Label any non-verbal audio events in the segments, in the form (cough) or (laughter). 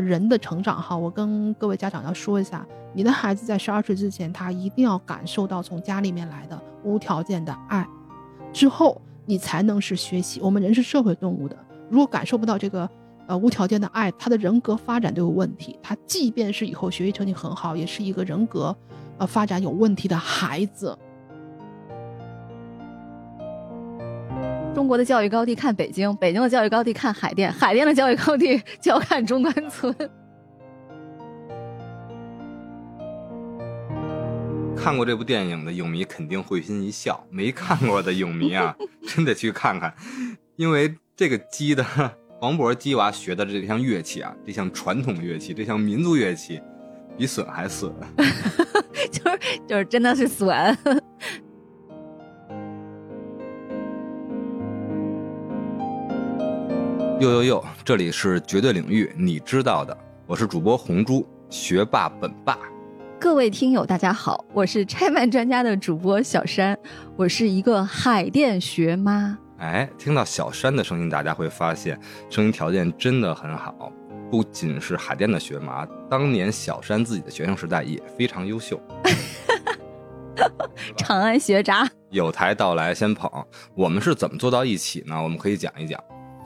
人的成长哈，我跟各位家长要说一下，你的孩子在十二岁之前，他一定要感受到从家里面来的无条件的爱，之后你才能是学习。我们人是社会动物的，如果感受不到这个呃无条件的爱，他的人格发展都有问题。他即便是以后学习成绩很好，也是一个人格呃发展有问题的孩子。中国的教育高地看北京，北京的教育高地看海淀，海淀的教育高地就要看中关村。看过这部电影的影迷肯定会心一笑，没看过的影迷啊，(laughs) 真得去看看，因为这个鸡的黄渤鸡娃学的这项乐器啊，这项传统乐器，这项民族乐器，比损还损，(laughs) 就是就是真的是损。呦呦呦！这里是绝对领域，你知道的，我是主播红猪，学霸本霸。各位听友，大家好，我是拆漫专家的主播小山，我是一个海淀学妈。哎，听到小山的声音，大家会发现声音条件真的很好。不仅是海淀的学妈，当年小山自己的学生时代也非常优秀。(laughs) 长安学渣，有台到来先捧。我们是怎么做到一起呢？我们可以讲一讲。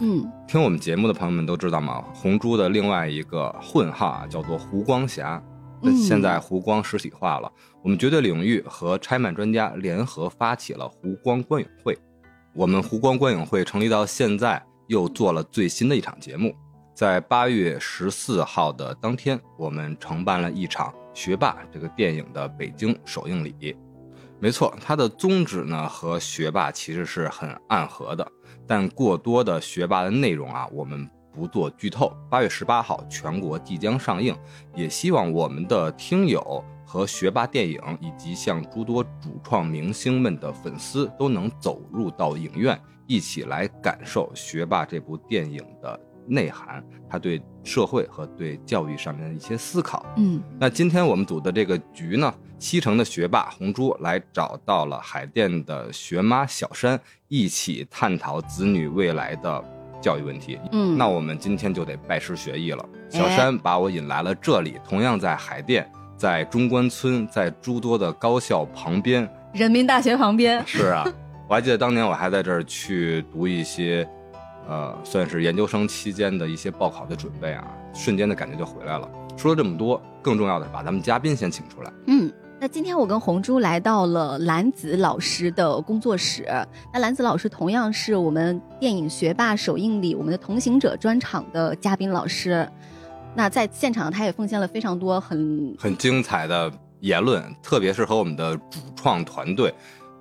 嗯，听我们节目的朋友们都知道嘛？红猪的另外一个混号啊，叫做湖光侠。那现在湖光实体化了，我们绝对领域和拆漫专家联合发起了湖光观影会。我们湖光观影会成立到现在，又做了最新的一场节目，在八月十四号的当天，我们承办了一场《学霸》这个电影的北京首映礼。没错，它的宗旨呢和《学霸》其实是很暗合的。但过多的学霸的内容啊，我们不做剧透。八月十八号全国即将上映，也希望我们的听友和学霸电影以及像诸多主创明星们的粉丝都能走入到影院，一起来感受《学霸》这部电影的内涵，他对社会和对教育上面的一些思考。嗯，那今天我们组的这个局呢？西城的学霸红珠来找到了海淀的学妈小山，一起探讨子女未来的教育问题。嗯，那我们今天就得拜师学艺了。小山把我引来了这里，同样在海淀，在中关村，在诸多的高校旁边，人民大学旁边。是啊，我还记得当年我还在这儿去读一些，呃，算是研究生期间的一些报考的准备啊，瞬间的感觉就回来了。说了这么多，更重要的是把咱们嘉宾先请出来。嗯。那今天我跟红珠来到了兰子老师的工作室。那兰子老师同样是我们电影学霸首映礼我们的同行者专场的嘉宾老师。那在现场，他也奉献了非常多很很精彩的言论，特别是和我们的主创团队，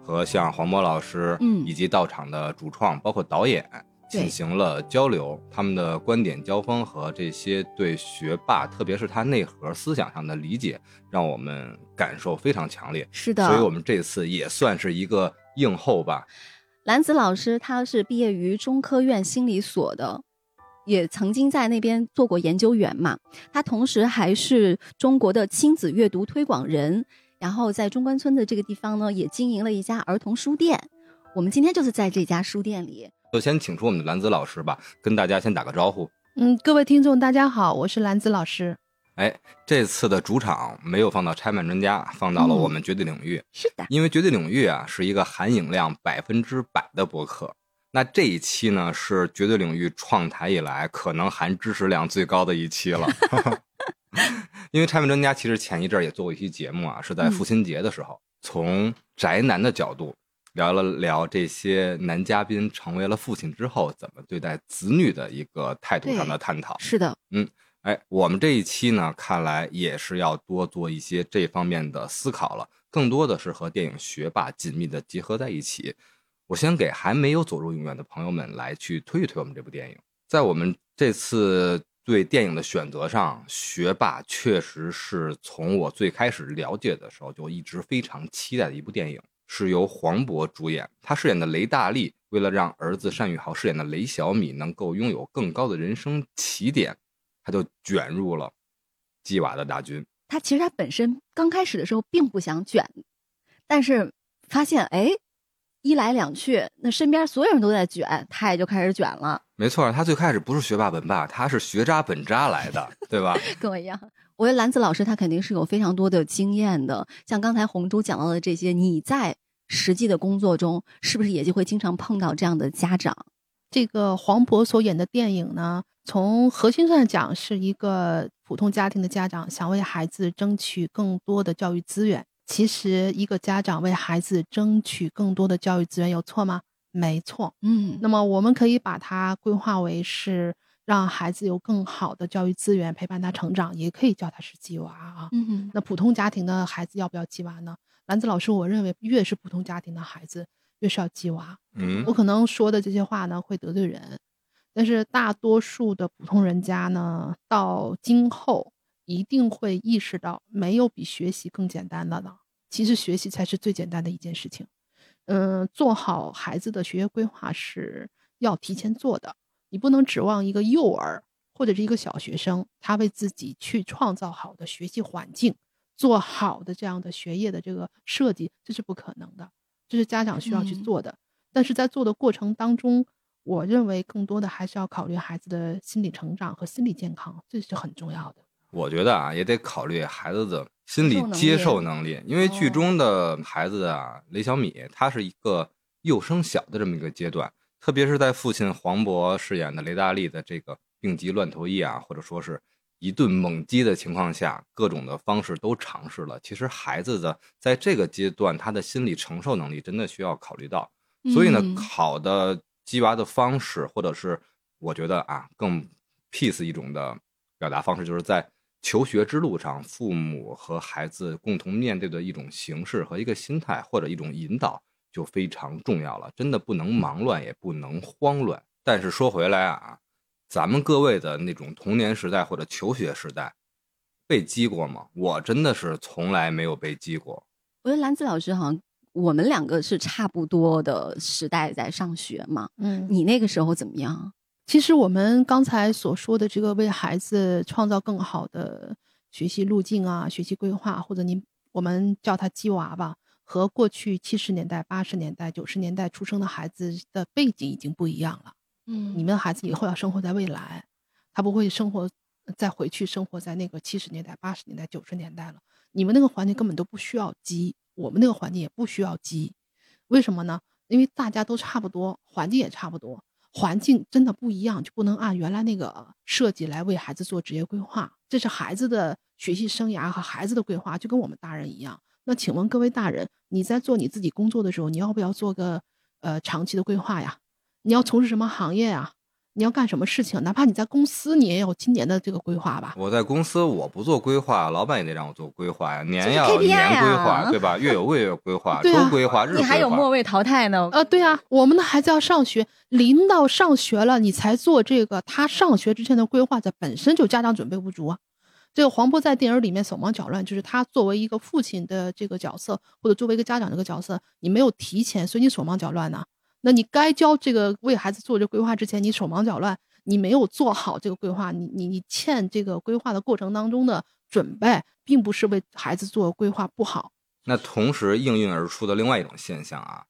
和像黄渤老师，嗯，以及到场的主创，包括导演。进行了交流，他们的观点交锋和这些对学霸，特别是他内核思想上的理解，让我们感受非常强烈。是的，所以我们这次也算是一个映后吧。兰子老师他是毕业于中科院心理所的，也曾经在那边做过研究员嘛。他同时还是中国的亲子阅读推广人，然后在中关村的这个地方呢，也经营了一家儿童书店。我们今天就是在这家书店里。就先请出我们的兰子老师吧，跟大家先打个招呼。嗯，各位听众，大家好，我是兰子老师。哎，这次的主场没有放到拆漫专家，放到了我们绝对领域。是的，因为绝对领域啊是一个含影量百分之百的博客。那这一期呢是绝对领域创台以来可能含知识量最高的一期了。(laughs) 因为拆漫专家其实前一阵也做过一期节目啊，是在父亲节的时候，从宅男的角度。聊了聊这些男嘉宾成为了父亲之后怎么对待子女的一个态度上的探讨。是的，嗯，哎，我们这一期呢，看来也是要多做一些这方面的思考了，更多的是和电影《学霸》紧密的结合在一起。我先给还没有走入影院的朋友们来去推一推我们这部电影。在我们这次对电影的选择上，《学霸》确实是从我最开始了解的时候就一直非常期待的一部电影。是由黄渤主演，他饰演的雷大力，为了让儿子单宇豪饰演的雷小米能够拥有更高的人生起点，他就卷入了鸡娃的大军。他其实他本身刚开始的时候并不想卷，但是发现哎，一来两去，那身边所有人都在卷，他也就开始卷了。没错，他最开始不是学霸本霸，他是学渣本渣来的，对吧？(laughs) 跟我一样，我觉得兰子老师他肯定是有非常多的经验的。像刚才红珠讲到的这些，你在实际的工作中是不是也就会经常碰到这样的家长？这个黄渤所演的电影呢，从核心上讲是一个普通家庭的家长想为孩子争取更多的教育资源。其实，一个家长为孩子争取更多的教育资源有错吗？没错。嗯，那么我们可以把它规划为是让孩子有更好的教育资源陪伴他成长，也可以叫他是鸡娃啊。嗯那普通家庭的孩子要不要鸡娃呢？兰子老师，我认为越是普通家庭的孩子，越是要鸡娃。嗯我可能说的这些话呢会得罪人，但是大多数的普通人家呢，到今后一定会意识到，没有比学习更简单的了。其实学习才是最简单的一件事情。嗯，做好孩子的学业规划是要提前做的，你不能指望一个幼儿或者是一个小学生，他为自己去创造好的学习环境，做好的这样的学业的这个设计，这是不可能的，这是家长需要去嗯做的。但是在做的过程当中，我认为更多的还是要考虑孩子的心理成长和心理健康，这是很重要的。我觉得啊，也得考虑孩子的心理受能力接受能力，因为剧哦中的孩子啊，雷小米他是一个幼升小的这么一个阶段，特别是在父亲黄渤饰演的雷大力的这个病急乱投医啊，或者说是一顿猛击的情况下，各种的方式都尝试了。其实孩子的在这个阶段，他的心理承受能力真的需要考虑到。所以呢，嗯好的鸡娃的方式，或者是我觉得啊，更 peace 一种的表达方式，就是在求学之路上，父母和孩子共同面对的一种形式和一个心态，或者一种引导，就非常重要了。真的不能忙乱，也不能慌乱。但是说回来啊，咱们各位的那种童年时代或者求学时代，被激过吗？我真的是从来没有被激过。我觉得兰子老师好像我们两个是差不多的时代在上学嘛。嗯你那个时候怎么样？其实我们刚才所说的这个为孩子创造更好的学习路径啊、学习规划，或者您我们叫他“鸡娃”吧，和过去七十年代、八十年代、九十年代出生的孩子的背景已经不一样了。嗯你们的孩子以后要生活在未来，他不会生活再回去生活在那个七十年代、八十年代、九十年代了。你们那个环境根本都不需要鸡，我们那个环境也不需要鸡。为什么呢？因为大家都差不多，环境也差不多，环境真的不一样，就不能按原来那个设计来为孩子做职业规划。这是孩子的学习生涯和孩子的规划，就跟我们大人一样。那请问各位大人，你在做你自己工作的时候，你要不要做个呃长期的规划呀？你要从事什么行业呀？你要干什么事情？哪怕你在公司，你也有今年的这个规划吧。我在公司我不做规划，老板也得让我做规划呀，年要年规啊划，对吧？月有月月规划，(laughs) 对啊周规划，日规你。还有末位淘汰呢。呃，对啊，我们的孩子要上学，临到上学了，你才做这个，他上学之前的规划，这本身就家长准备不足啊。这个黄渤在电影里面手忙脚乱，就是他作为一个父亲的这个角色，或者作为一个家长这个角色，你没有提前，所以你手忙脚乱呐。那你该教这个为孩子做这规划之前，你手忙脚乱，你没有做好这个规划，你你你欠这个规划的过程当中的准备，并不是为孩子做规划不好。那同时应运而出的另外一种现象啊，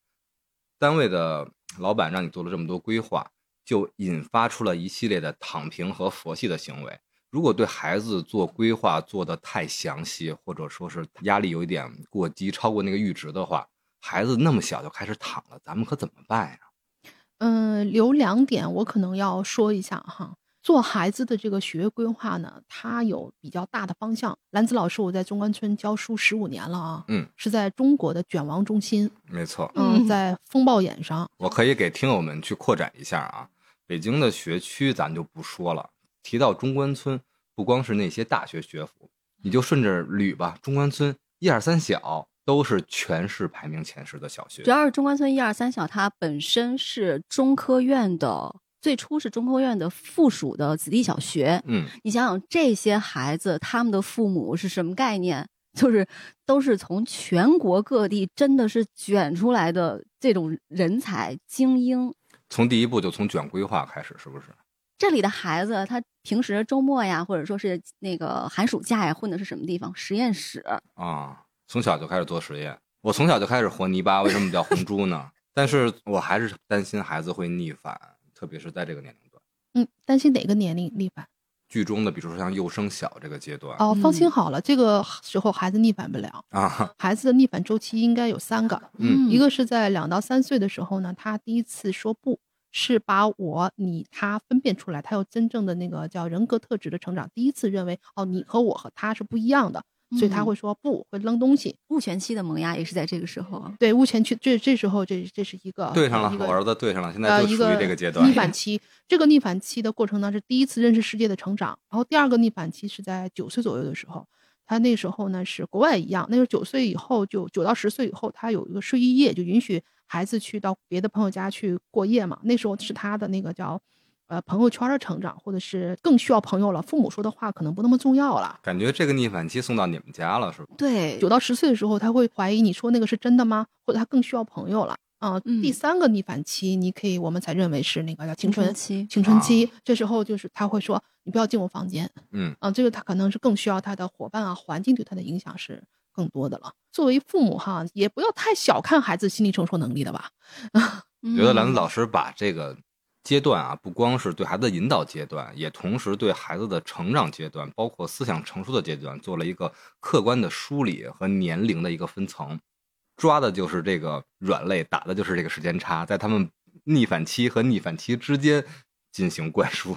单位的老板让你做了这么多规划，就引发出了一系列的躺平和佛系的行为。如果对孩子做规划做的太详细，或者说是压力有一点过激，超过那个阈值的话，孩子那么小就开始躺了，咱们可怎么办呀？嗯，有两点我可能要说一下哈。做孩子的这个学业规划呢，它有比较大的方向。兰子老师，我在中关村教书十五年了啊，嗯，是在中国的卷王中心，没错，嗯，嗯在风暴眼上，我可以给听友们去扩展一下啊。北京的学区咱就不说了，提到中关村，不光是那些大学学府，你就顺着捋吧。中关村一二三小都是全市排名前十的小学主。要是中关村一二三小，它本身是中科院的，最初是中科院的附属的子弟小学。嗯，你想想，这些孩子他们的父母是什么概念？就是都是从全国各地真的是卷出来的这种人才精英。从第一步就从卷规划开始，是不是？这里的孩子，他平时周末呀，或者说是那个寒暑假呀，混的是什么地方？实验室。啊，从小就开始做实验。我从小就开始和泥巴，为什么叫红猪呢？(laughs) 但是我还是担心孩子会逆反，特别是在这个年龄段。嗯，担心哪个年龄逆反？剧中的，比如说像幼升小这个阶段哦，放心嗯好了，这个时候孩子逆反不了。啊，孩子的逆反周期应该有三个，嗯一个是在两到三岁的时候呢，他第一次说不，是把我、你、他分辨出来，他有真正的那个叫人格特质的成长，第一次认为哦，你和我和他是不一样的，所以他嗯会说不，会扔东西。物权期的萌芽也是在这个时候啊。对，物权期这这时候这这是一个对上了我儿子对上了，现在就属于这个阶段逆。反期。这个逆反期的过程呢，是第一次认识世界的成长。然后第二个逆反期是在九岁左右的时候，他那时候呢是国外一样，那时候九岁以后就九到十岁以后，他有一个睡衣夜，就允许孩子去到别的朋友家去过夜嘛。那时候是他的那个叫。呃，朋友圈的成长，或者是更需要朋友了，父母说的话可能不那么重要了。感觉这个逆反期送到你们家了，是吧？对九到十岁的时候，他会怀疑你说那个是真的吗？或者他更需要朋友了啊、嗯第三个逆反期，你可以我们才认为是那个叫青春期，青春期，这时候就是他会说你不要进我房间，嗯啊，这个他可能是更需要他的伙伴啊，环境对他的影响是更多的了。作为父母哈，也不要太小看孩子心理承受能力的吧。我 (laughs) 觉得兰子老师把这个阶段啊，不光是对孩子的引导阶段，也同时对孩子的成长阶段，包括思想成熟的阶段，做了一个客观的梳理和年龄的一个分层，抓的就是这个软肋，打的就是这个时间差，在他们逆反期和逆反期之间进行灌输。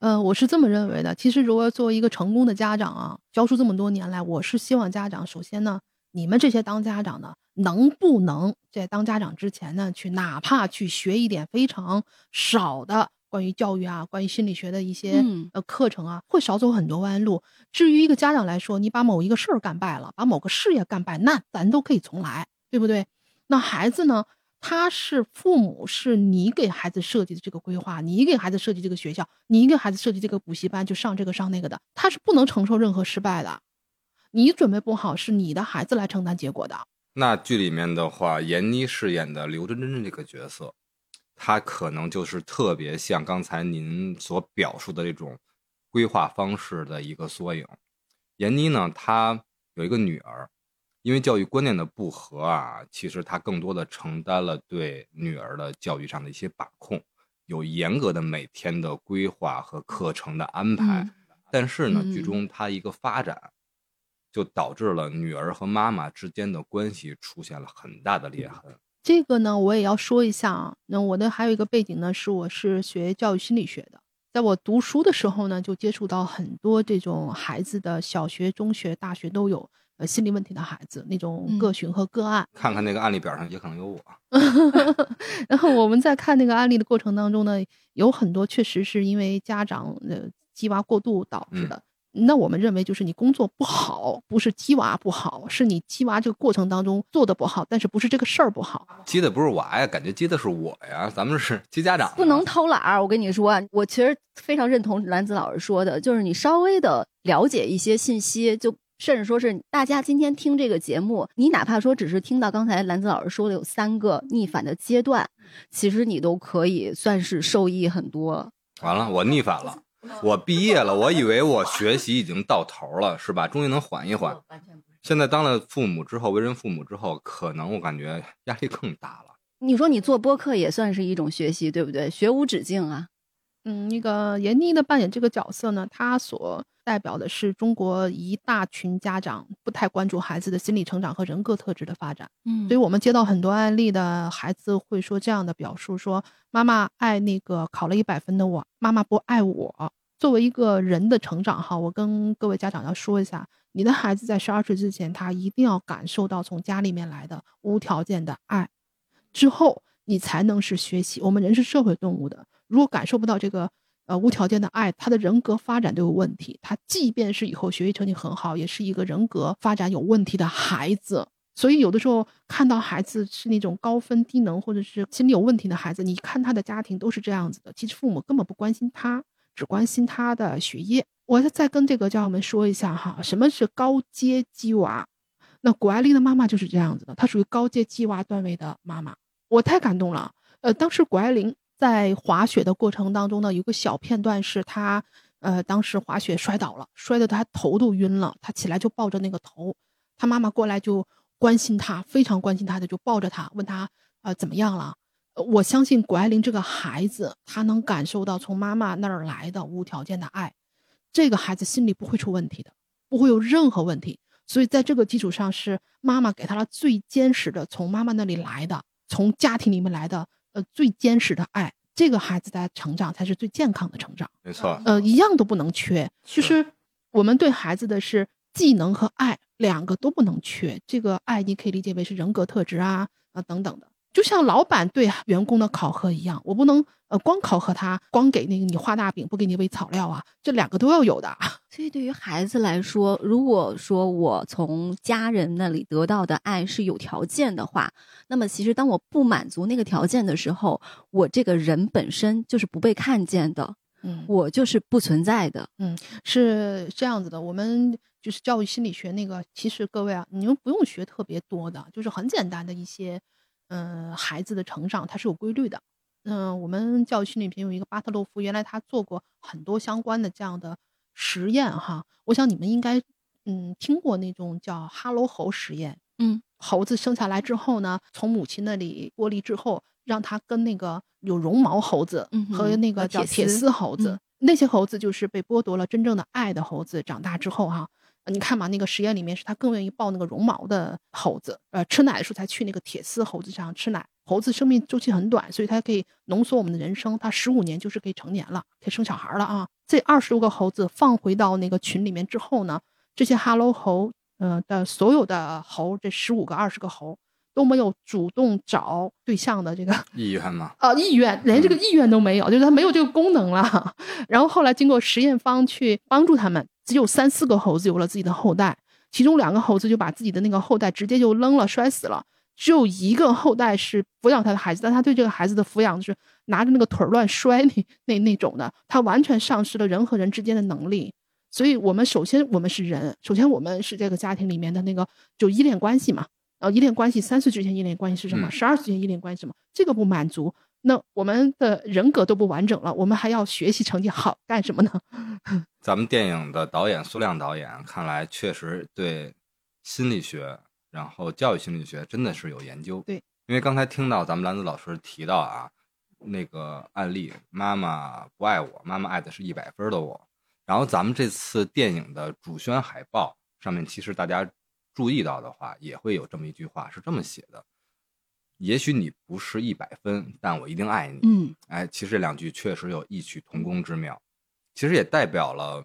呃，我是这么认为的。其实，如果作为一个成功的家长啊，教书这么多年来，我是希望家长首先呢，你们这些当家长的，能不能在当家长之前呢，去哪怕去学一点非常少的关于教育啊、关于心理学的一些、嗯呃课程啊，会少走很多弯路。至于一个家长来说，你把某一个事儿干败了，把某个事业干败，那咱都可以重来，对不对？那孩子呢？他是父母，是你给孩子设计的这个规划，你给孩子设计这个学校，你给孩子设计这个补习班，就上这个上那个的，他是不能承受任何失败的。你准备不好，是你的孩子来承担结果的。那剧里面的话，闫妮饰演的刘真真这个角色，她可能就是特别像刚才您所表述的这种规划方式的一个缩影。闫妮呢，她有一个女儿，因为教育观念的不合啊，其实他更多的承担了对女儿的教育上的一些把控，有严格的每天的规划和课程的安排。嗯但是呢，嗯剧中他一个发展，就导致了女儿和妈妈之间的关系出现了很大的裂痕。这个呢，我也要说一下啊。那我的还有一个背景呢，是我是学教育心理学的，在我读书的时候呢，就接触到很多这种孩子的小学、中学、大学都有呃心理问题的孩子，那种嗯个群和个案。看看那个案例表上也可能有我。(laughs) 然后我们在看那个案例的过程当中呢，有很多确实是因为家长呃鸡娃过度导致的。那我们认为就是你工作不好，不是鸡娃不好，是你鸡娃这个过程当中做的不好，但是不是这个事儿不好。激的不是娃呀，感觉激的是我呀。咱们是激家长，不能偷懒儿。我跟你说啊，我其实非常认同兰子老师说的，就是你稍微的了解一些信息，就甚至说是大家今天听这个节目，你哪怕说只是听到刚才兰子老师说的有三个逆反的阶段，其实你都可以算是受益很多。完了，我逆反了。我毕业了，我以为我学习已经到头了，是吧？终于能缓一缓。现在当了父母之后，为人父母之后，可能我感觉压力更大了。你说你做播客也算是一种学习，对不对？学无止境啊。嗯，那个闫妮的扮演这个角色呢，她所代表的是中国一大群家长不太关注孩子的心理成长和人格特质的发展。嗯所以我们接到很多案例的孩子会说这样的表述：说妈妈爱那个考了一百分的我，妈妈不爱我。作为一个人的成长哈，我跟各位家长要说一下，你的孩子在十二岁之前，他一定要感受到从家里面来的无条件的爱，之后你才能是学习。我们人是社会动物的，如果感受不到这个呃无条件的爱，他的人格发展都有问题。他即便是以后学习成绩很好，也是一个人格发展有问题的孩子。所以有的时候看到孩子是那种高分低能或者是心理有问题的孩子，你看他的家庭都是这样子的，其实父母根本不关心他，只关心他的学业。我再跟这个家长们说一下哈，什么是高阶鸡娃？那谷爱凌的妈妈就是这样子的，她属于高阶鸡娃段位的妈妈，我太感动了。呃，当时谷爱凌在滑雪的过程当中呢，有个小片段是他，呃，当时滑雪摔倒了，摔得他头都晕了，他起来就抱着那个头，他妈妈过来就关心他，非常关心他的，就抱着他，问他呃怎么样了。我相信谷爱凌这个孩子，他能感受到从妈妈那儿来的无条件的爱，这个孩子心里不会出问题的，不会有任何问题。所以在这个基础上，是妈妈给他了最坚实的，从妈妈那里来的，从家庭里面来的，呃，最坚实的爱。这个孩子的成长才是最健康的成长。没错，呃，一样都不能缺，是就是我们对孩子的是技能和爱两个都不能缺。这个爱你可以理解为是人格特质啊啊等等的，就像老板对员工的考核一样，我不能呃光考核他，光给那个你画大饼，不给你喂草料啊，这两个都要有的。(laughs) 所以对于孩子来说，如果说我从家人那里得到的爱是有条件的话，那么其实当我不满足那个条件的时候，我这个人本身就是不被看见的，嗯我就是不存在的。嗯是这样子的，我们就是教育心理学那个，其实各位啊，你们不用学特别多的，就是很简单的一些，嗯、孩子的成长它是有规律的。嗯、我们教育心理学有一个巴特洛夫，原来他做过很多相关的这样的实验哈。我想你们应该嗯听过那种叫哈喽猴实验。嗯，猴子生下来之后呢，从母亲那里剥离之后，让它跟那个有绒毛猴子和那个叫铁铁丝丝猴子，嗯那些猴子就是被剥夺了真正的爱的猴子，长大之后哈、呃你看嘛，那个实验里面是他更愿意抱那个绒毛的猴子，呃，吃奶的时候才去那个铁丝猴子上吃奶。猴子生命周期很短，所以它可以浓缩我们的人生，它十五年就是可以成年了，可以生小孩了啊。这二十多个猴子放回到那个群里面之后呢，这些哈喽猴，嗯、的所有的猴，这十五个、二十个猴都没有主动找对象的这个意愿吗，(laughs) 啊，意愿连这个意愿都没有，就是他没有这个功能了。(laughs) 然后后来经过实验方去帮助他们，只有三四个猴子有了自己的后代，其中两个猴子就把自己的那个后代直接就扔了，摔死了。只有一个后代是抚养他的孩子，但他对这个孩子的抚养是拿着那个腿儿乱摔那那那种的，他完全丧失了人和人之间的能力。所以我们首先我们是人，首先我们是这个家庭里面的那个就依恋关系嘛。依恋关系，三岁之前依恋关系是什么？嗯十二岁之前依恋关系是什么？这个不满足，那我们的人格都不完整了，我们还要学习成绩好干什么呢？(laughs) 咱们电影的导演苏亮导演看来确实对心理学，然后教育心理学真的是有研究。对，因为刚才听到咱们兰子老师提到啊，那个案例，妈妈不爱我，妈妈爱的是一百分的我。然后咱们这次电影的主宣海报上面，其实大家注意到的话，也会有这么一句话，是这么写的：也许你不是一百分，但我一定爱你。嗯哎，其实这两句确实有异曲同工之妙，其实也代表了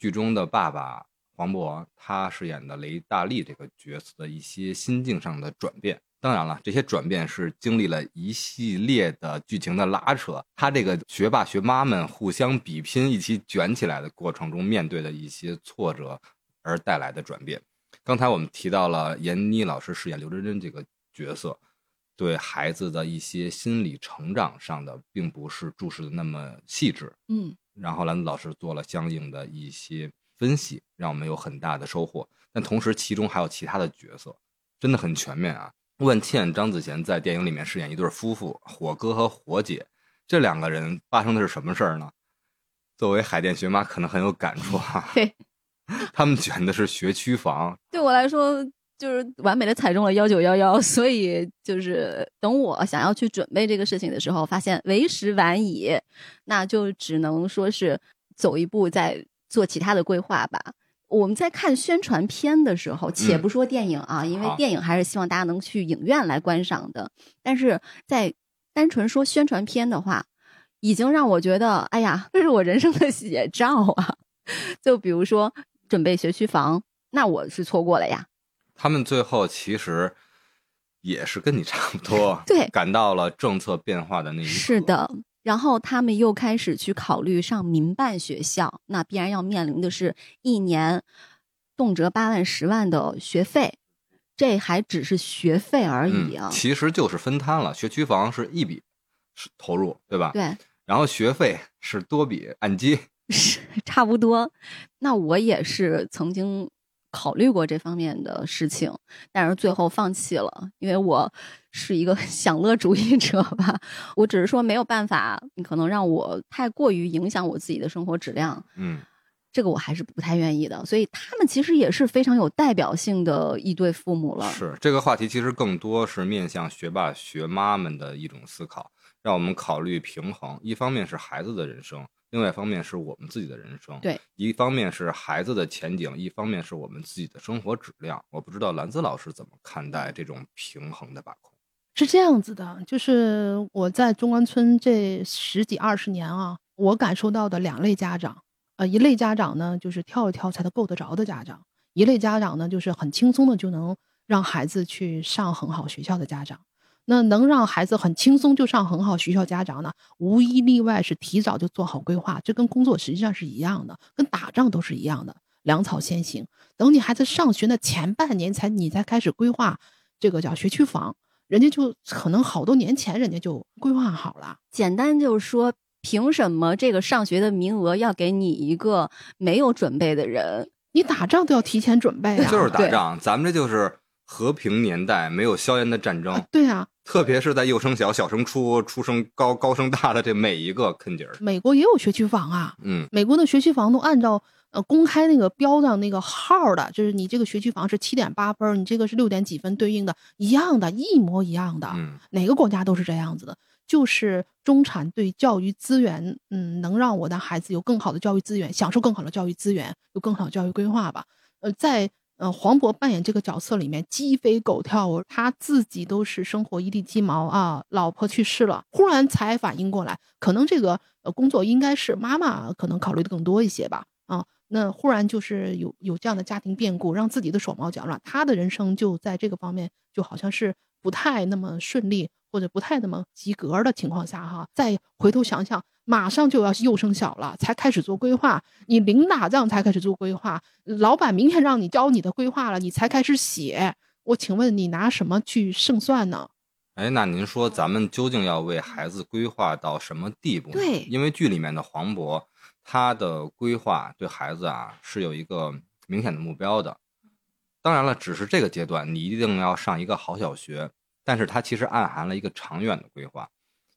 剧中的爸爸黄渤他饰演的雷大力这个角色的一些心境上的转变。当然了，这些转变是经历了一系列的剧情的拉扯，他这个学霸学妈们互相比拼、一起卷起来的过程中面对的一些挫折而带来的转变。刚才我们提到了闫妮老师饰演刘真真这个角色，对孩子的一些心理成长上的，并不是注视的那么细致。嗯然后兰子老师做了相应的一些分析，让我们有很大的收获。但同时，其中还有其他的角色，真的很全面啊。万茜、张子贤在电影里面饰演一对夫妇，火哥和火姐。这两个人发生的是什么事儿呢？作为海淀学妈，可能很有感触啊。(laughs) 对，他们选的是学区房，对我来说就是完美的踩中了幺九幺幺，所以就是等我想要去准备这个事情的时候，发现为时晚矣，那就只能说是走一步再做其他的规划吧。我们在看宣传片的时候，且不说电影啊，因为电影还是希望大家能去影院来观赏的。但是在单纯说宣传片的话，已经让我觉得，哎呀，这是我人生的写照啊！(laughs) 就比如说准备学区房，那我是错过了呀。他们最后其实也是跟你差不多，(laughs) 对赶到了政策变化的那一刻。是的，然后他们又开始去考虑上民办学校，那必然要面临的是一年动辄八万、十万的学费，这还只是学费而已啊。嗯，其实就是分摊了，学区房是一笔是投入，对吧？。对，然后学费是多笔按揭，是差不多。那我也是曾经考虑过这方面的事情，但是最后放弃了，因为我是一个 (laughs) 享乐主义者吧。我只是说没有办法，你可能让我太过于影响我自己的生活质量。嗯，这个我还是不太愿意的。所以他们其实也是非常有代表性的一对父母了。是这个话题，其实更多是面向学霸学妈们的一种思考，让我们考虑平衡。一方面是孩子的人生，另外一方面是我们自己的人生。对，一方面是孩子的前景，一方面是我们自己的生活质量。我不知道兰子老师怎么看待这种平衡的把控。是这样子的，就是我在中关村这十几二十年啊，我感受到的两类家长，呃，一类家长呢，就是跳一跳才能够得着的家长；一类家长呢，就是很轻松的就能让孩子去上很好学校的家长。那能让孩子很轻松就上很好学校家长呢，无一例外是提早就做好规划，这跟工作实际上是一样的，跟打仗都是一样的，粮草先行。等你孩子上学的前半年才你才开始规划，这个叫学区房。人家就可能好多年前，人家就规划好了。简单就是说，凭什么这个上学的名额要给你一个没有准备的人？你打仗都要提前准备啊！就是打仗，咱们这就是和平年代没有硝烟的战争。对啊，特别是在幼升小、小升初、初升高、高升大的这每一个坑节儿。美国也有学区房啊，嗯，美国的学区房都按照。呃，公开那个标上那个号的，就是你这个学区房是七点八分，你这个是六点几分，对应的一样的，一模一样的。嗯，哪个国家都是这样子的，就是中产对教育资源，嗯，能让我的孩子有更好的教育资源，享受更好的教育资源，有更好的教育规划吧。呃，在呃黄渤扮演这个角色里面，鸡飞狗跳，他自己都是生活一地鸡毛啊，老婆去世了，忽然才反应过来，可能这个呃工作应该是妈妈可能考虑的更多一些吧，啊。那忽然就是有有这样的家庭变故，让自己的手忙脚乱，他的人生就在这个方面就好像是不太那么顺利，或者不太那么及格的情况下，哈，再回头想想，马上就要幼升小了，才开始做规划，你零打仗才开始做规划，老板明天让你教你的规划了，你才开始写，我请问你拿什么去胜算呢？哎，那您说咱们究竟要为孩子规划到什么地步？对，因为剧里面的黄渤。他的规划对孩子啊是有一个明显的目标的，当然了，只是这个阶段你一定要上一个好小学，但是他其实暗含了一个长远的规划，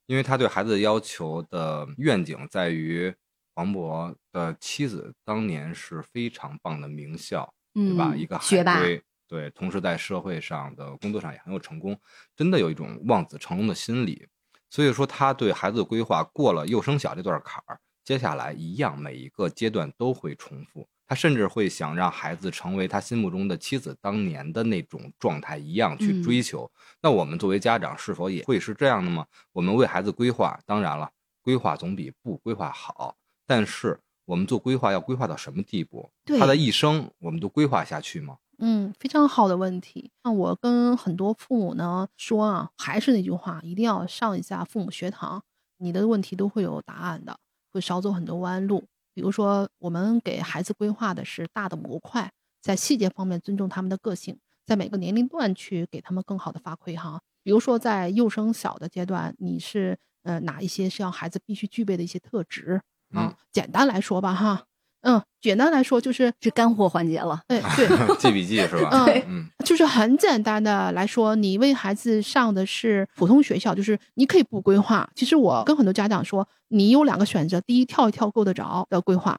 因为他对孩子的要求的愿景在于黄渤的妻子当年是非常棒的名校，对吧？一个学霸，对，同时在社会上的工作上也很有成功，真的有一种望子成龙的心理，所以说他对孩子的规划过了幼升小这段坎儿。接下来一样，每一个阶段都会重复。他甚至会想让孩子成为他心目中的妻子当年的那种状态一样去追求。那我们作为家长，是否也会是这样的吗？我们为孩子规划，当然了，规划总比不规划好。但是我们做规划要规划到什么地步？他的一生我们都规划下去吗？嗯，非常好的问题。那我跟很多父母呢说啊，还是那句话，一定要上一下父母学堂，你的问题都会有答案的。会少走很多弯路，比如说，我们给孩子规划的是大的模块，在细节方面尊重他们的个性，在每个年龄段去给他们更好的发挥哈。比如说，在幼升小的阶段，你是呃哪一些是要孩子必须具备的一些特质啊？简单来说吧哈。嗯，简单来说就是是干货环节了。哎，(laughs) 对，记笔记是吧？嗯，嗯，就是很简单的来说，你为孩子上的是普通学校，就是你可以不规划。其实我跟很多家长说，你有两个选择：第一，跳一跳够得着的规划；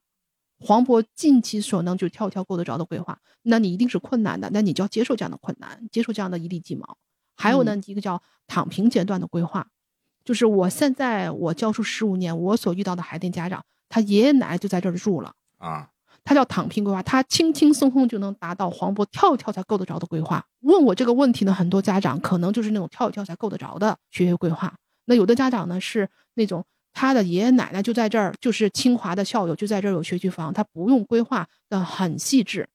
黄渤尽其所能就跳一跳够得着的规划。那你一定是困难的，那你就要接受这样的困难，接受这样的一地鸡毛。还有呢，一个叫躺平阶段的规划，就是我现在我教书十五年，我所遇到的海淀家长，他爷爷奶奶就在这儿住了。啊，他叫躺平规划，他轻轻松松就能达到黄渤跳一跳才够得着的规划。问我这个问题呢很多家长，可能就是那种跳一跳才够得着的学业规划。那有的家长呢，是那种他的爷爷奶奶就在这儿，就是清华的校友，就在这儿有学区房，他不用规划的很细致。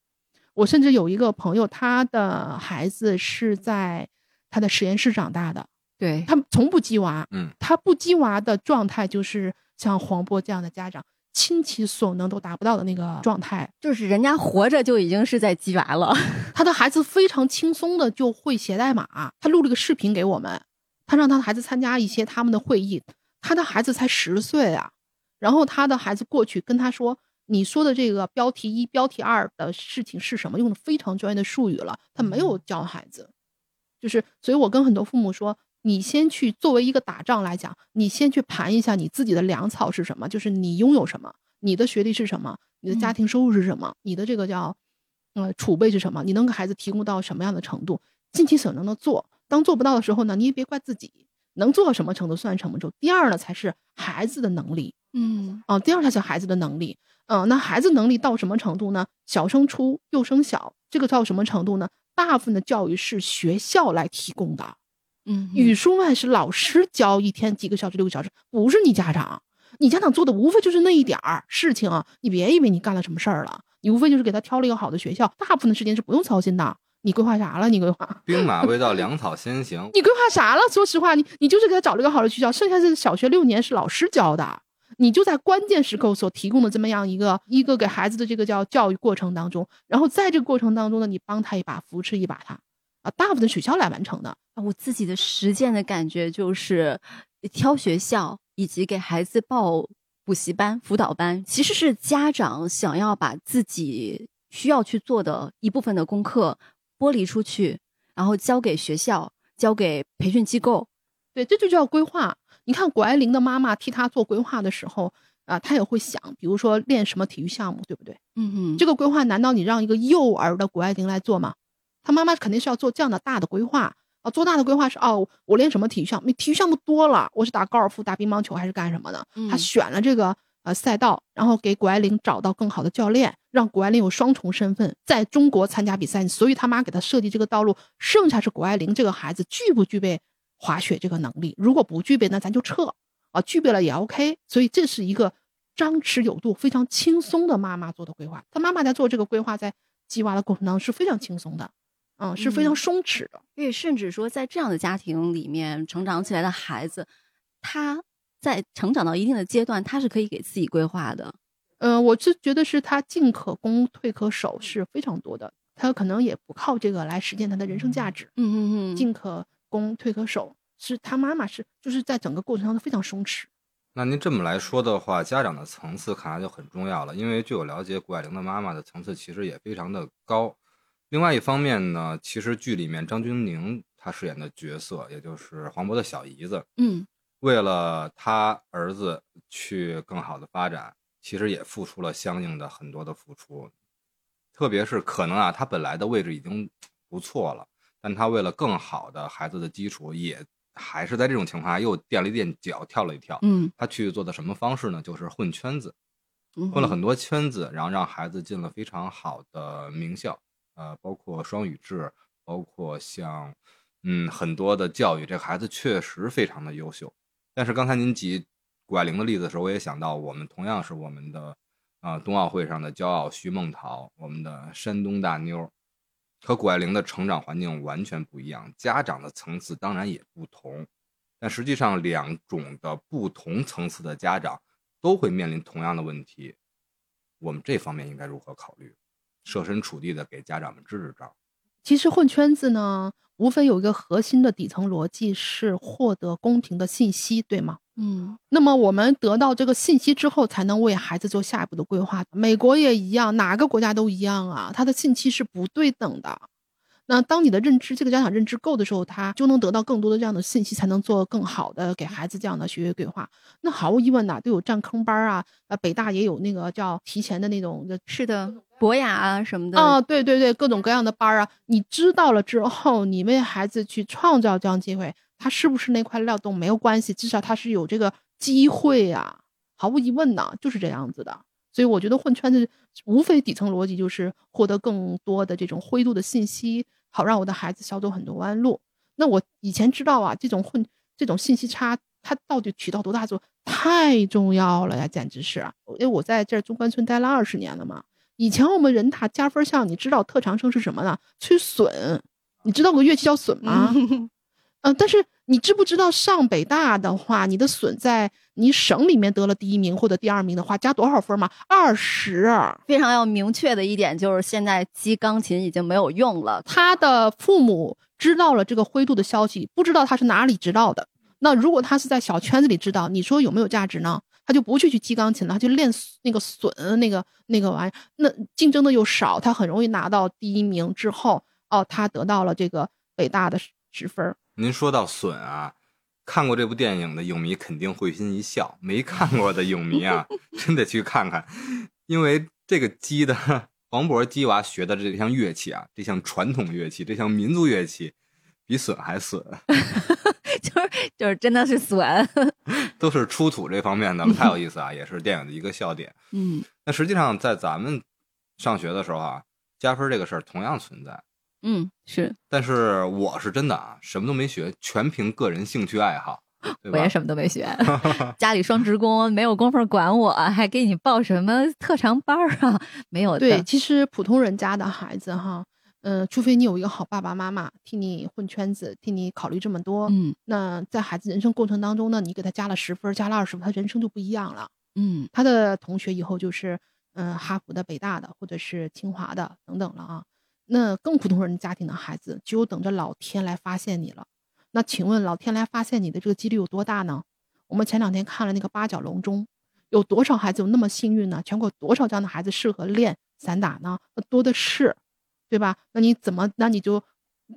我甚至有一个朋友，他的孩子是在他的实验室长大的，对他从不鸡娃，嗯，他不鸡娃的状态就是像黄渤这样的家长。倾其所能都达不到的那个状态，就是人家活着就已经是在鸡娃了。(laughs) 他的孩子非常轻松的就会写代码，他录了个视频给我们，他让他的孩子参加一些他们的会议。他的孩子才十岁啊，然后他的孩子过去跟他说：“你说的这个标题一、标题二的事情是什么？”用的非常专业的术语了，他没有教孩子，就是，所以我跟很多父母说。你先去作为一个打仗来讲，你先去盘一下你自己的粮草是什么，就是你拥有什么，你的学历是什么，你的家嗯庭收入是什么，你的这个叫呃储备是什么，你能给孩子提供到什么样的程度，尽其所能的做。当做不到的时候呢，你也别怪自己，能做到什么程度算什么程度。第二呢，才是孩子的能力。嗯啊，第二才是孩子的能力。嗯、那孩子能力到什么程度呢？小升初，幼升小，这个到什么程度呢？大部分的教育是学校来提供的，嗯，语数外是老师教一天几个小时、六个小时，不是你家长。你家长做的无非就是那一点儿事情啊，你别以为你干了什么事儿了，你无非就是给他挑了一个好的学校，大部分的时间是不用操心的。你规划啥了？你规划？(laughs) 兵马未到，粮草先行。你规划啥了？说实话，你你就是给他找了个好的学校，剩下这小学六年是老师教的，你就在关键时刻所提供的这么样一个一个给孩子的这个叫教育过程当中，然后在这个过程当中呢，你帮他一把，扶持一把他，啊，大部分取消来完成的。啊我自己的实践的感觉就是，挑学校以及给孩子报补习班、辅导班，其实是家长想要把自己需要去做的一部分的功课剥离出去，然后交给学校、交给培训机构。对，这就叫规划。你看谷爱凌的妈妈替她做规划的时候啊，她也会想，比如说练什么体育项目，对不对？嗯哼，这个规划难道你让一个幼儿的谷爱凌来做吗？她妈妈肯定是要做这样的大的规划啊，做大的规划是哦，我练什么体育项目？体育项目多了，我是打高尔夫、打乒乓球还是干什么的？她嗯选了这个呃赛道，然后给谷爱凌找到更好的教练，让谷爱凌有双重身份，在中国参加比赛。所以他妈给他设计这个道路，剩下是谷爱凌这个孩子具不具备滑雪这个能力？如果不具备，那咱就撤啊，具备了也 OK。所以这是一个张弛有度、非常轻松的妈妈做的规划。她妈妈在做这个规划，在计划的过程当中是非常轻松的，嗯，是非常嗯松弛的。因为甚至说，在这样的家庭里面成长起来的孩子，他在成长到一定的阶段，他是可以给自己规划的。嗯，我是觉得是他进可攻，退可守是非常多的。他可能也不靠这个来实现他的人生价值，嗯嗯嗯，进可攻，退可守，是他妈妈是就是在整个过程当中非常松弛。那您这么来说的话，家长的层次看来就很重要了，因为据我了解，谷爱凌的妈妈的层次其实也非常的高。另外一方面呢，其实剧里面张钧甯她饰演的角色，也就是黄渤的小姨子，嗯为了他儿子去更好的发展，其实也付出了相应的很多的付出。特别是可能啊，他本来的位置已经不错了，但他为了更好的孩子的基础，也还是在这种情况下又垫了一垫脚，跳了一跳。嗯，他去做的什么方式呢？就是混圈子，嗯混了很多圈子，然后让孩子进了非常好的名校，呃，包括双语制，包括像嗯很多的教育，这个孩子确实非常的优秀。但是刚才您举谷爱凌的例子的时候，我也想到，我们同样是我们的啊、冬奥会上的骄傲徐梦桃，我们的山东大妞儿，和谷爱凌的成长环境完全不一样，家长的层次当然也不同，但实际上两种的不同层次的家长都会面临同样的问题，我们这方面应该如何考虑？设身处地的给家长们支支招。其实混圈子呢，无非有一个核心的底层逻辑是获得公平的信息，对吗？嗯那么我们得到这个信息之后，才能为孩子做下一步的规划。美国也一样，哪个国家都一样啊，它的信息是不对等的。那当你的认知，这个家长认知够的时候，他就能得到更多的这样的信息，才能做更好的给孩子这样的学业规划。那毫无疑问呐、都有占坑班儿啊，呃，北大也有那个叫提前的那种的是的，博雅啊什么的啊，对对对，各种各样的班儿啊，你知道了之后，你为孩子去创造这样机会，他是不是那块料都没有关系，至少他是有这个机会呀、毫无疑问呢，就是这样子的。所以我觉得混圈子无非底层逻辑就是获得更多的这种灰度的信息，好让我的孩子少走很多弯路。那我以前知道啊，这种混这种信息差，它到底起到多大作用，太重要了呀，简直是。因为我在这中关村待了二十年了嘛，以前我们人大加分项，你知道特长生是什么呢？吹唢，你知道个乐器叫唢吗？(laughs) 嗯、但是你知不知道上北大的话，你的损在你省里面得了第一名或者第二名的话，加多少分吗？二十。非常要明确的一点就是，现在击钢琴已经没有用了。他的父母知道了这个灰度的消息，不知道他是哪里知道的。那如果他是在小圈子里知道，你说有没有价值呢？他就不去去击钢琴了，他就练那个损那个那个玩意儿。那竞争的又少，他很容易拿到第一名之后，哦，他得到了这个北大的十十分儿。您说到笋啊，看过这部电影的影迷肯定会心一笑，没看过的影迷啊，(laughs) 真得去看看，因为这个鸡的黄渤鸡娃学的这项乐器啊，这项传统乐器，这项民族乐器，比笋还损，就是就是真的是损。(laughs) 都是出土这方面的，太有意思啊，也是电影的一个笑点。嗯那实际上在咱们上学的时候啊，加分这个事儿同样存在。嗯，是但是我是真的啊，什么都没学，全凭个人兴趣爱好，我也什么都没学，(laughs) 家里双职工，没有功夫管我，还给你报什么特长班啊？(laughs) 没有的。对，其实普通人家的孩子哈，嗯、除非你有一个好爸爸妈妈替你混圈子，替你考虑这么多，嗯那在孩子人生过程当中呢，你给他加了十分，加了二十分，他人生就不一样了。嗯他的同学以后就是，嗯、哈佛的、北大的，或者是清华的等等了啊。那更普通人家庭的孩子，只有等着老天来发现你了。那请问，老天来发现你的这个几率有多大呢？我们前两天看了那个八角笼中，有多少孩子有那么幸运呢？全国多少这样的孩子适合练散打呢？多的是，对吧？那你怎么，那你就，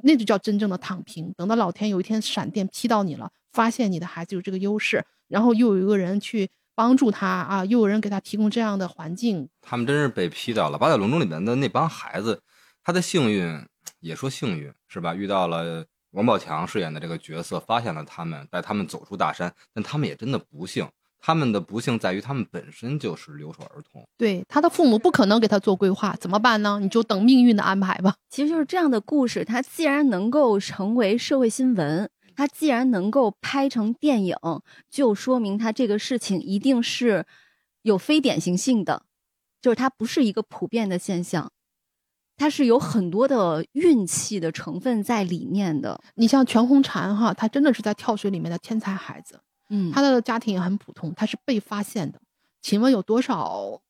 那就叫真正的躺平。等到老天有一天闪电劈到你了，发现你的孩子有这个优势，然后又有一个人去帮助他啊，又有人给他提供这样的环境，他们真是被批到了。八角笼中里面的那帮孩子，他的幸运也说幸运是吧？遇到了王宝强饰演的这个角色，发现了他们，带他们走出大山。但他们也真的不幸，他们的不幸在于他们本身就是留守儿童。对他的父母不可能给他做规划，怎么办呢？你就等命运的安排吧。其实就是这样的故事，它既然能够成为社会新闻，它既然能够拍成电影，就说明它这个事情一定是有非典型性的，就是它不是一个普遍的现象，它是有很多的运气的成分在里面的。你像全红婵哈，她真的是在跳水里面的天才孩子，嗯，她的家庭也很普通，她是被发现的。请问有多少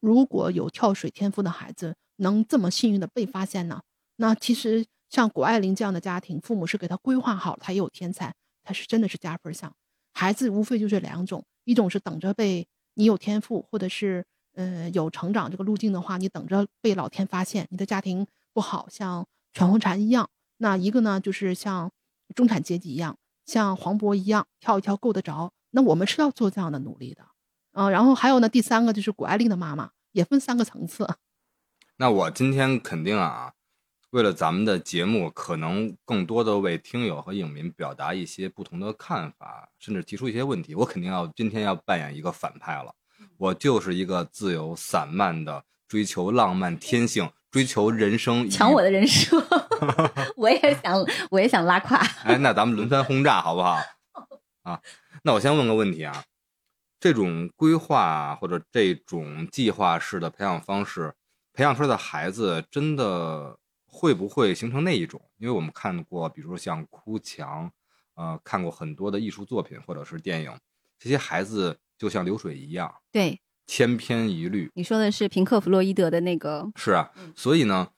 如果有跳水天赋的孩子能这么幸运的被发现呢？那其实像谷爱凌这样的家庭，父母是给他规划好了，他也有天才，他是真的是加分项。孩子无非就是两种，一种是等着被你有天赋，或者是呃有成长这个路径的话，你等着被老天发现，你的家庭不好，像全红婵一样。那一个呢，就是像中产阶级一样，像黄渤一样，跳一跳够得着。那我们是要做这样的努力的，啊、然后还有呢，第三个就是谷爱凌的妈妈，也分三个层次。(laughs) 那我今天肯定啊，为了咱们的节目，可能更多的为听友和影迷表达一些不同的看法，甚至提出一些问题。我肯定要今天要扮演一个反派了，我就是一个自由散漫的，追求浪漫天性，追求人生。抢我的人设，(laughs) 我也想，我也想拉胯。哎，那咱们轮番轰炸好不好？啊，那我先问个问题啊，这种规划或者这种计划式的培养方式，培养出来的孩子真的会不会形成那一种？因为我们看过，比如说像哭墙，呃，看过很多的艺术作品或者是电影，这些孩子就像流水一样，对，千篇一律。你说的是平克·弗洛伊德的那个，是啊嗯，所以呢，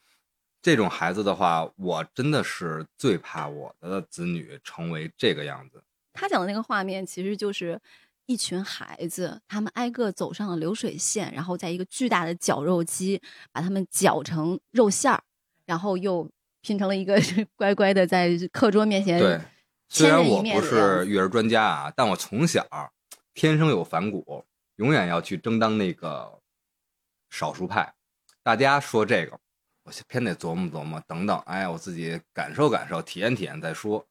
这种孩子的话，我真的是最怕我的子女成为这个样子。他讲的那个画面，其实就是一群孩子，他们挨个走上了流水线，然后在一个巨大的绞肉机把他们绞成肉馅儿，然后又拼成了一个 (laughs) 乖乖的在课桌面前。对，虽然我不是育儿专家啊，但我从小天生有反骨，永远要去争当那个少数派。大家说这个，我偏得琢磨琢磨，等等，哎，我自己感受感受，体验体验再说。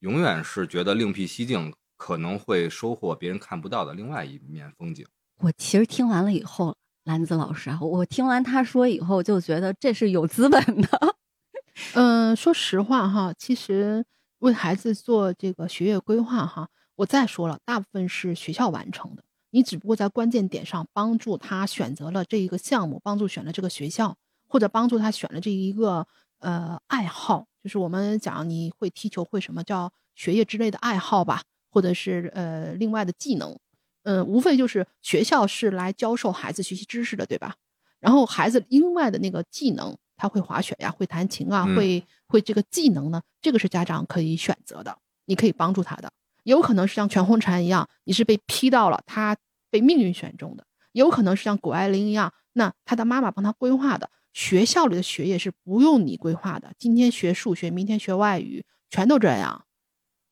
永远是觉得另辟蹊径，可能会收获别人看不到的另外一面风景。我其实听完了以后，兰子老师啊，我听完他说以后，就觉得这是有资本的。(laughs) 嗯，说实话哈，其实为孩子做这个学业规划哈，我再说了，大部分是学校完成的，你只不过在关键点上帮助他选择了这一个项目，帮助选了这个学校，或者帮助他选了这一个呃爱好，就是我们讲你会踢球会什么叫学业之类的爱好吧，或者是呃另外的技能，嗯、无非就是学校是来教授孩子学习知识的，对吧？然后孩子另外的那个技能，他会滑雪呀，会弹琴啊，嗯会会这个技能呢，这个是家长可以选择的，你可以帮助他的。有可能是像全红婵一样，你是被批到了，他被命运选中的；也有可能是像谷爱凌一样，那他的妈妈帮他规划的。学校里的学业是不用你规划的，今天学数学，明天学外语，全都这样。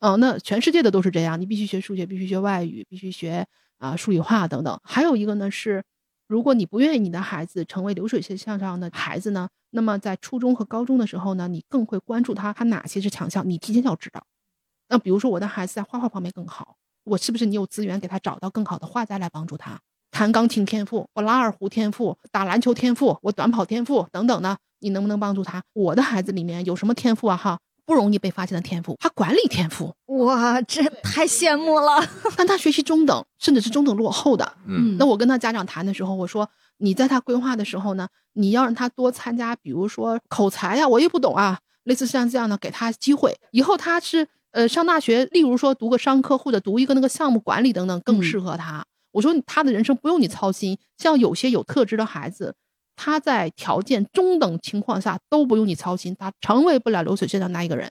嗯，那全世界的都是这样，你必须学数学，必须学外语，必须学啊数理化等等。还有一个呢是，如果你不愿意你的孩子成为流水线向上的孩子呢，那么在初中和高中的时候呢，你更会关注他他哪些是强项，你提前要知道。那比如说我的孩子在画画方面更好，我是不是你有资源给他找到更好的画家来帮助他？弹钢琴天赋，我拉二胡天赋，打篮球天赋，我短跑天赋等等呢？你能不能帮助他？我的孩子里面有什么天赋啊？哈。不容易被发现的天赋，他管理天赋，哇，这太羡慕了。(laughs) 但他学习中等，甚至是中等落后的。嗯，那我跟他家长谈的时候，我说你在他规划的时候呢，你要让他多参加，比如说口才呀，我也不懂啊，类似像这样的，给他机会。以后他是呃上大学，例如说读个商科或者读一个那个项目管理等等，更适合他。我说他的人生不用你操心。像有些有特质的孩子。他在条件中等情况下都不用你操心，他成为不了流水线上那一个人。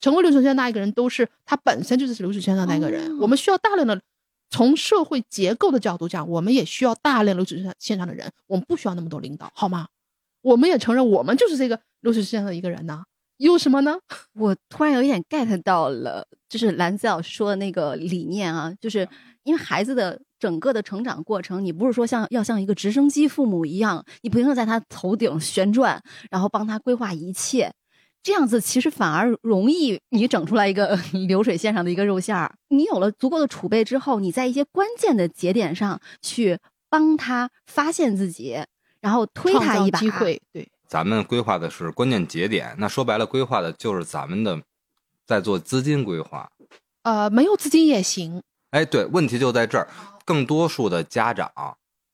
成为流水线那一个人，都是他本身就是流水线上那个人。我们需要大量的，从社会结构的角度讲，我们也需要大量流水线上的人。我们不需要那么多领导，好吗？我们也承认，我们就是这个流水线上的一个人呢。有什么呢？(laughs) 我突然有一点 get 到了，就是兰子老师说的那个理念啊，就是因为孩子的。整个的成长过程，你不是说像要像一个直升机父母一样，你不停的在他头顶旋转，然后帮他规划一切，这样子其实反而容易你整出来一个 (laughs) 流水线上的一个肉馅儿。你有了足够的储备之后，你在一些关键的节点上去帮他发现自己，然后推他一把。机会对，咱们规划的是关键节点，那说白了，规划的就是咱们的在做资金规划。呃，没有资金也行。哎，对，问题就在这儿。更多数的家长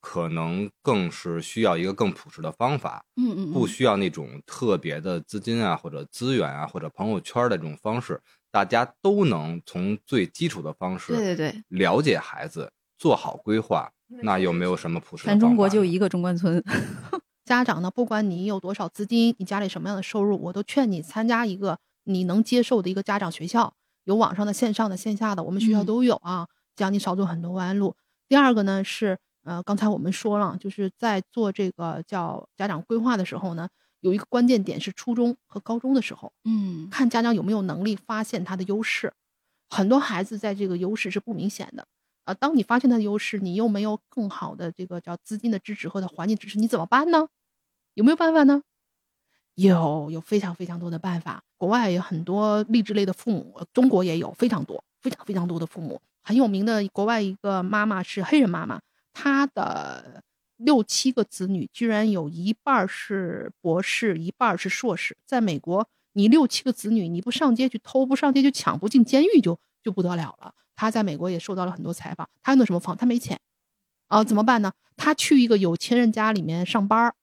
可能更是需要一个更朴实的方法，嗯嗯，不需要那种特别的资金啊，或者资源啊，或者朋友圈的这种方式，大家都能从最基础的方式，对对对，了解孩子，做好规划。那有没有什么朴实？咱中国就一个中关村。(laughs) 家长呢，不管你有多少资金，你家里什么样的收入，我都劝你参加一个你能接受的一个家长学校，有网上的、线上的、线下的，我们学校都有啊。这样你少走很多弯路。第二个呢是，呃，刚才我们说了，就是在做这个叫家长规划的时候呢，有一个关键点是初中和高中的时候，嗯，看家长有没有能力发现他的优势。很多孩子在这个优势是不明显的，啊，当你发现他的优势，你又没有更好的这个叫资金的支持或者环境支持，你怎么办呢？有没有办法呢？有，有非常非常多的办法。国外有很多励志类的父母，中国也有非常多、非常非常多的父母。很有名的国外一个妈妈是黑人妈妈，她的六七个子女居然有一半是博士，一半是硕士。在美国，你六七个子女，你不上街去偷，不上街去抢，不进监狱就就不得了了。他在美国也受到了很多采访，他用的什么方？他没钱，啊，怎么办呢？他去一个有钱人家里面上班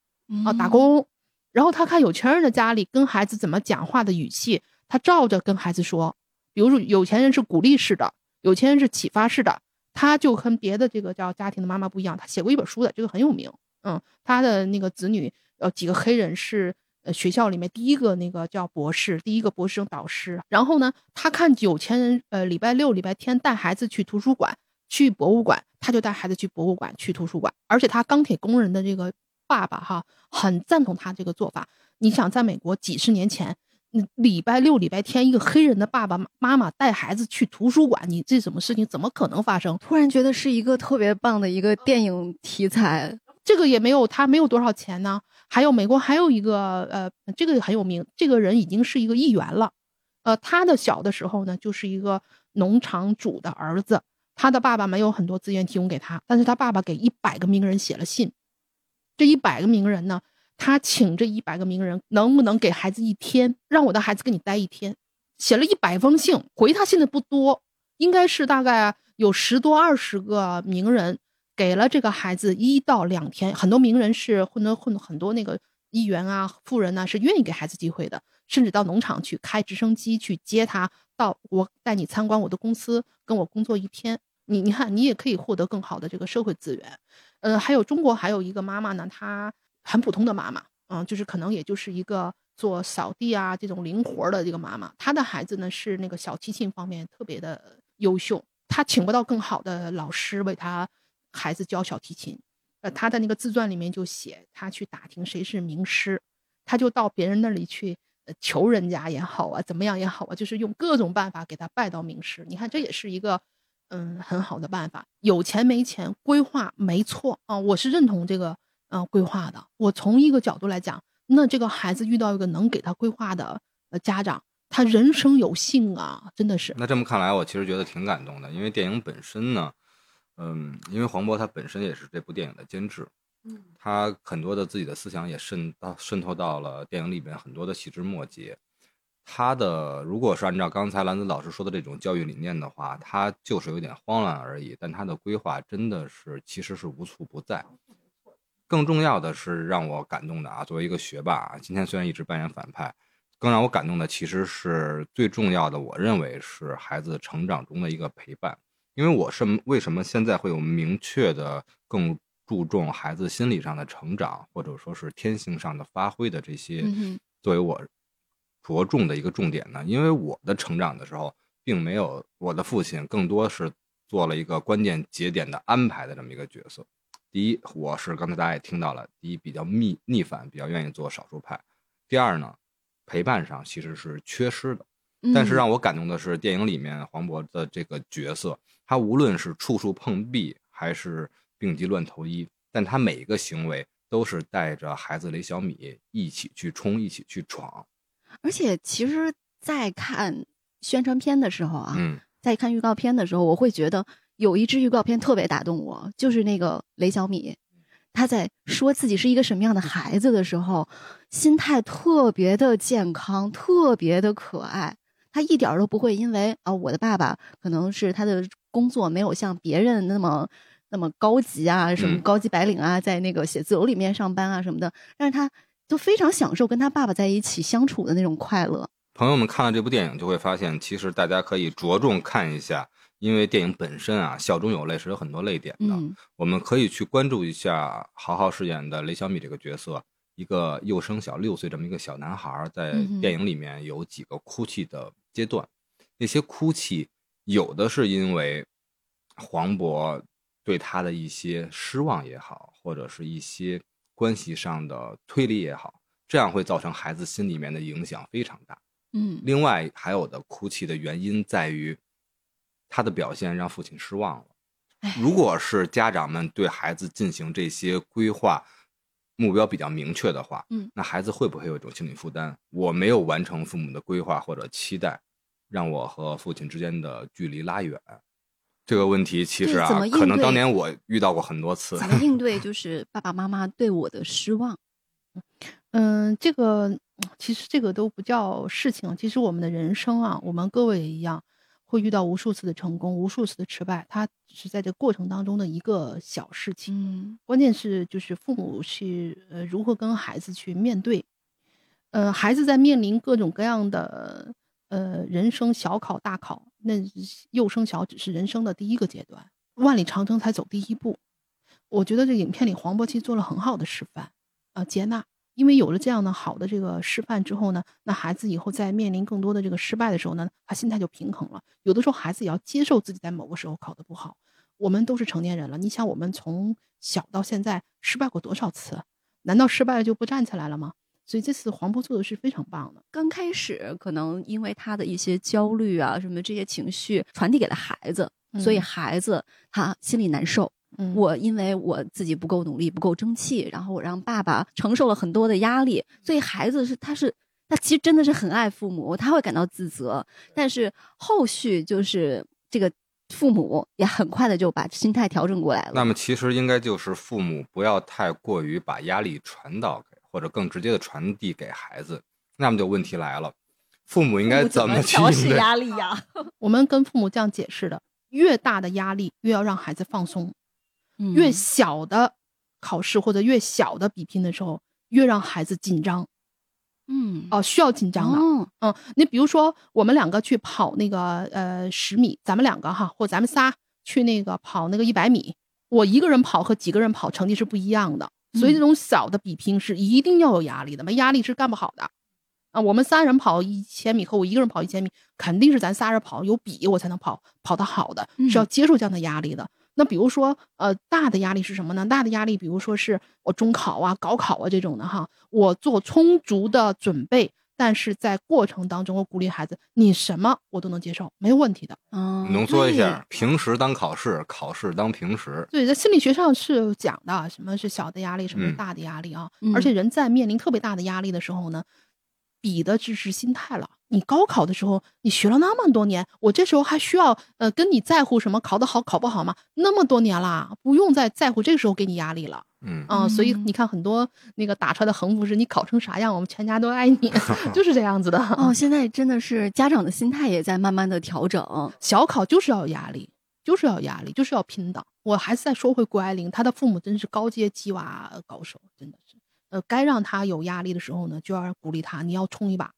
啊，打工，然后他看有钱人的家里跟孩子怎么讲话的语气，他照着跟孩子说。比如说，有钱人是鼓励式的。有钱人是启发式的，他就跟别的这个叫家庭的妈妈不一样，他写过一本书的，这个很有名。嗯，他的那个子女，呃，几个黑人是呃学校里面第一个那个叫博士，第一个博士生导师。然后呢，他看有钱人，呃，礼拜六、礼拜天带孩子去图书馆、去博物馆，他就带孩子去博物馆、去图书馆。而且他钢铁工人的这个爸爸哈，很赞同他这个做法。你想，在美国几十年前。礼拜六、礼拜天，一个黑人的爸爸妈妈带孩子去图书馆，你这什么事情怎么可能发生？突然觉得是一个特别棒的一个电影题材。这个也没有，他没有多少钱呢。还有美国还有一个呃，这个很有名，这个人已经是一个议员了。呃，他的小的时候呢，就是一个农场主的儿子，他的爸爸没有很多资源提供给他，但是他爸爸给一百个名人写了信，这一百个名人呢。他请这一百个名人，能不能给孩子一天，让我的孩子跟你待一天？写了一百封信，回他信的不多，应该是大概有十多二十个名人给了这个孩子一到两天。很多名人是混的混很多那个议员啊、富人呐，是愿意给孩子机会的，甚至到农场去开直升机去接他，到我带你参观我的公司，跟我工作一天。你你看，你也可以获得更好的这个社会资源。呃，还有中国还有一个妈妈呢，她。很普通的妈妈，嗯，就是可能也就是一个做扫地啊这种零活的这个妈妈。她的孩子呢是那个小提琴方面特别的优秀，她请不到更好的老师为她孩子教小提琴。呃，她的那个自传里面就写，她去打听谁是名师，她就到别人那里去求人家也好啊，怎么样也好啊，就是用各种办法给他拜到名师。你看，这也是一个嗯很好的办法。有钱没钱，规划没错啊，我是认同这个嗯、呃规划的。我从一个角度来讲，那这个孩子遇到一个能给他规划的呃家长，他人生有幸啊，真的是。那这么看来，我其实觉得挺感动的，因为电影本身呢，嗯，因为黄渤他本身也是这部电影的监制，嗯他很多的自己的思想也渗到渗透到了电影里边很多的细枝末节。他的如果是按照刚才兰子老师说的这种教育理念的话，他就是有点慌乱而已，但他的规划真的是其实是无处不在。更重要的是让我感动的啊，作为一个学霸啊，今天虽然一直扮演反派，更让我感动的其实是最重要的，我认为是孩子成长中的一个陪伴。因为我是为什么现在会有明确的更注重孩子心理上的成长，或者说是天性上的发挥的这些作为我着重的一个重点呢？因为我的成长的时候，并没有我的父亲，更多是做了一个关键节点的安排的这么一个角色。第一，我是刚才大家也听到了，第一比较逆逆反，比较愿意做少数派。第二呢，陪伴上其实是缺失的。但是嗯让我感动的是，电影里面黄渤的这个角色，他无论是处处碰壁，还是病急乱投医，但他每一个行为都是带着孩子雷小米一起去冲，一起去闯。而且其实，在看宣传片的时候啊，嗯，在看预告片的时候，我会觉得有一支预告片特别打动我，就是那个雷小米，他在说自己是一个什么样的孩子的时候，心态特别的健康，特别的可爱。他一点儿都不会因为啊，我的爸爸可能是他的工作没有像别人那么那么高级啊，什么嗯。高级白领啊，在那个写字楼里面上班啊什么的，但是他就非常享受跟他爸爸在一起相处的那种快乐。朋友们看了这部电影就会发现，其实大家可以着重看一下，因为电影本身啊，笑中有泪是有很多泪点的。嗯我们可以去关注一下豪豪饰演的雷小米这个角色，一个幼升小六岁这么一个小男孩，在电影里面有几个哭泣的阶段，那些哭泣有的是因为黄渤对他的一些失望也好，或者是一些关系上的推理也好，这样会造成孩子心里面的影响非常大。嗯另外还有的哭泣的原因在于，他的表现让父亲失望了。哎如果是家长们对孩子进行这些规划，目标比较明确的话，嗯，那孩子会不会有一种心理负担？我没有完成父母的规划或者期待，让我和父亲之间的距离拉远。这个问题其实啊可能当年我遇到过很多次怎。么应对就是爸爸妈妈对我的失望？嗯，这个嗯其实这个都不叫事情。其实我们的人生啊，我们各位也一样，会遇到无数次的成功，无数次的失败，它只是在这过程当中的一个小事情。嗯关键是就是父母是呃如何跟孩子去面对，呃，孩子在面临各种各样的呃人生小考大考，那幼升小只是人生的第一个阶段，万里长征才走第一步。我觉得这影片里黄渤其实做了很好的示范啊、接纳，因为有了这样的好的这个示范之后呢，那孩子以后在面临更多的这个失败的时候呢，他心态就平衡了。有的时候孩子也要接受自己在某个时候考得不好，我们都是成年人了，你想我们从小到现在失败过多少次？难道失败了就不站起来了吗？所以这次黄渤做的是非常棒的。刚开始可能因为他的一些焦虑啊，什么这些情绪传递给了孩子，所以嗯孩子他心里难受。嗯，我因为我自己不够努力，不够争气，然后我让爸爸承受了很多的压力，所以孩子是他是他其实真的是很爱父母，他会感到自责，但是后续就是这个父母也很快的就把心态调整过来了。那么其实应该就是父母不要太过于把压力传导给，或者更直接的传递给孩子。那么就问题来了，父母应该怎么去调试应对？压力呀？(laughs) 我们跟父母这样解释的：越大的压力，越要让孩子放松；越嗯小的考试或者越小的比拼的时候，越让孩子紧张。嗯哦，需要紧张的。哦嗯，你比如说，我们两个去跑那个呃十米，咱们两个哈，或咱们仨去那个跑那个一百米，我一个人跑和几个人跑成绩是不一样的，所以这种小的比拼是一定要有压力的，没压力是干不好的。啊，我们仨人跑一千米和我一个人跑一千米，肯定是咱仨人跑有比我才能跑跑得好的，是要接受这样的压力的。那比如说，呃，大的压力是什么呢？大的压力，比如说是我中考啊、高考啊这种的哈，我做充足的准备，但是在过程当中，我鼓励孩子，你什么我都能接受，没有问题的。嗯，浓缩一下，平时当考试，考试当平时。对，在心理学上是有讲的，什么是小的压力，什么是嗯大的压力啊。嗯而且人在面临特别大的压力的时候呢，比的只是心态了。你高考的时候，你学了那么多年，我这时候还需要呃跟你在乎什么考得好考不好吗？那么多年啦，不用再在乎，这个时候给你压力了。嗯，啊、所以嗯你看很多那个打出来的横幅是“你考成啥样，我们全家都爱你 (laughs) ”，就是这样子的。哦，现在真的是家长的心态也在慢慢的调整。小考就是要有压力，就是要有压力，就是要拼的。我还是再说回谷爱凌，她的父母真是高阶鸡娃高手，真的是。呃，该让她有压力的时候呢，就要鼓励她，你要冲一把。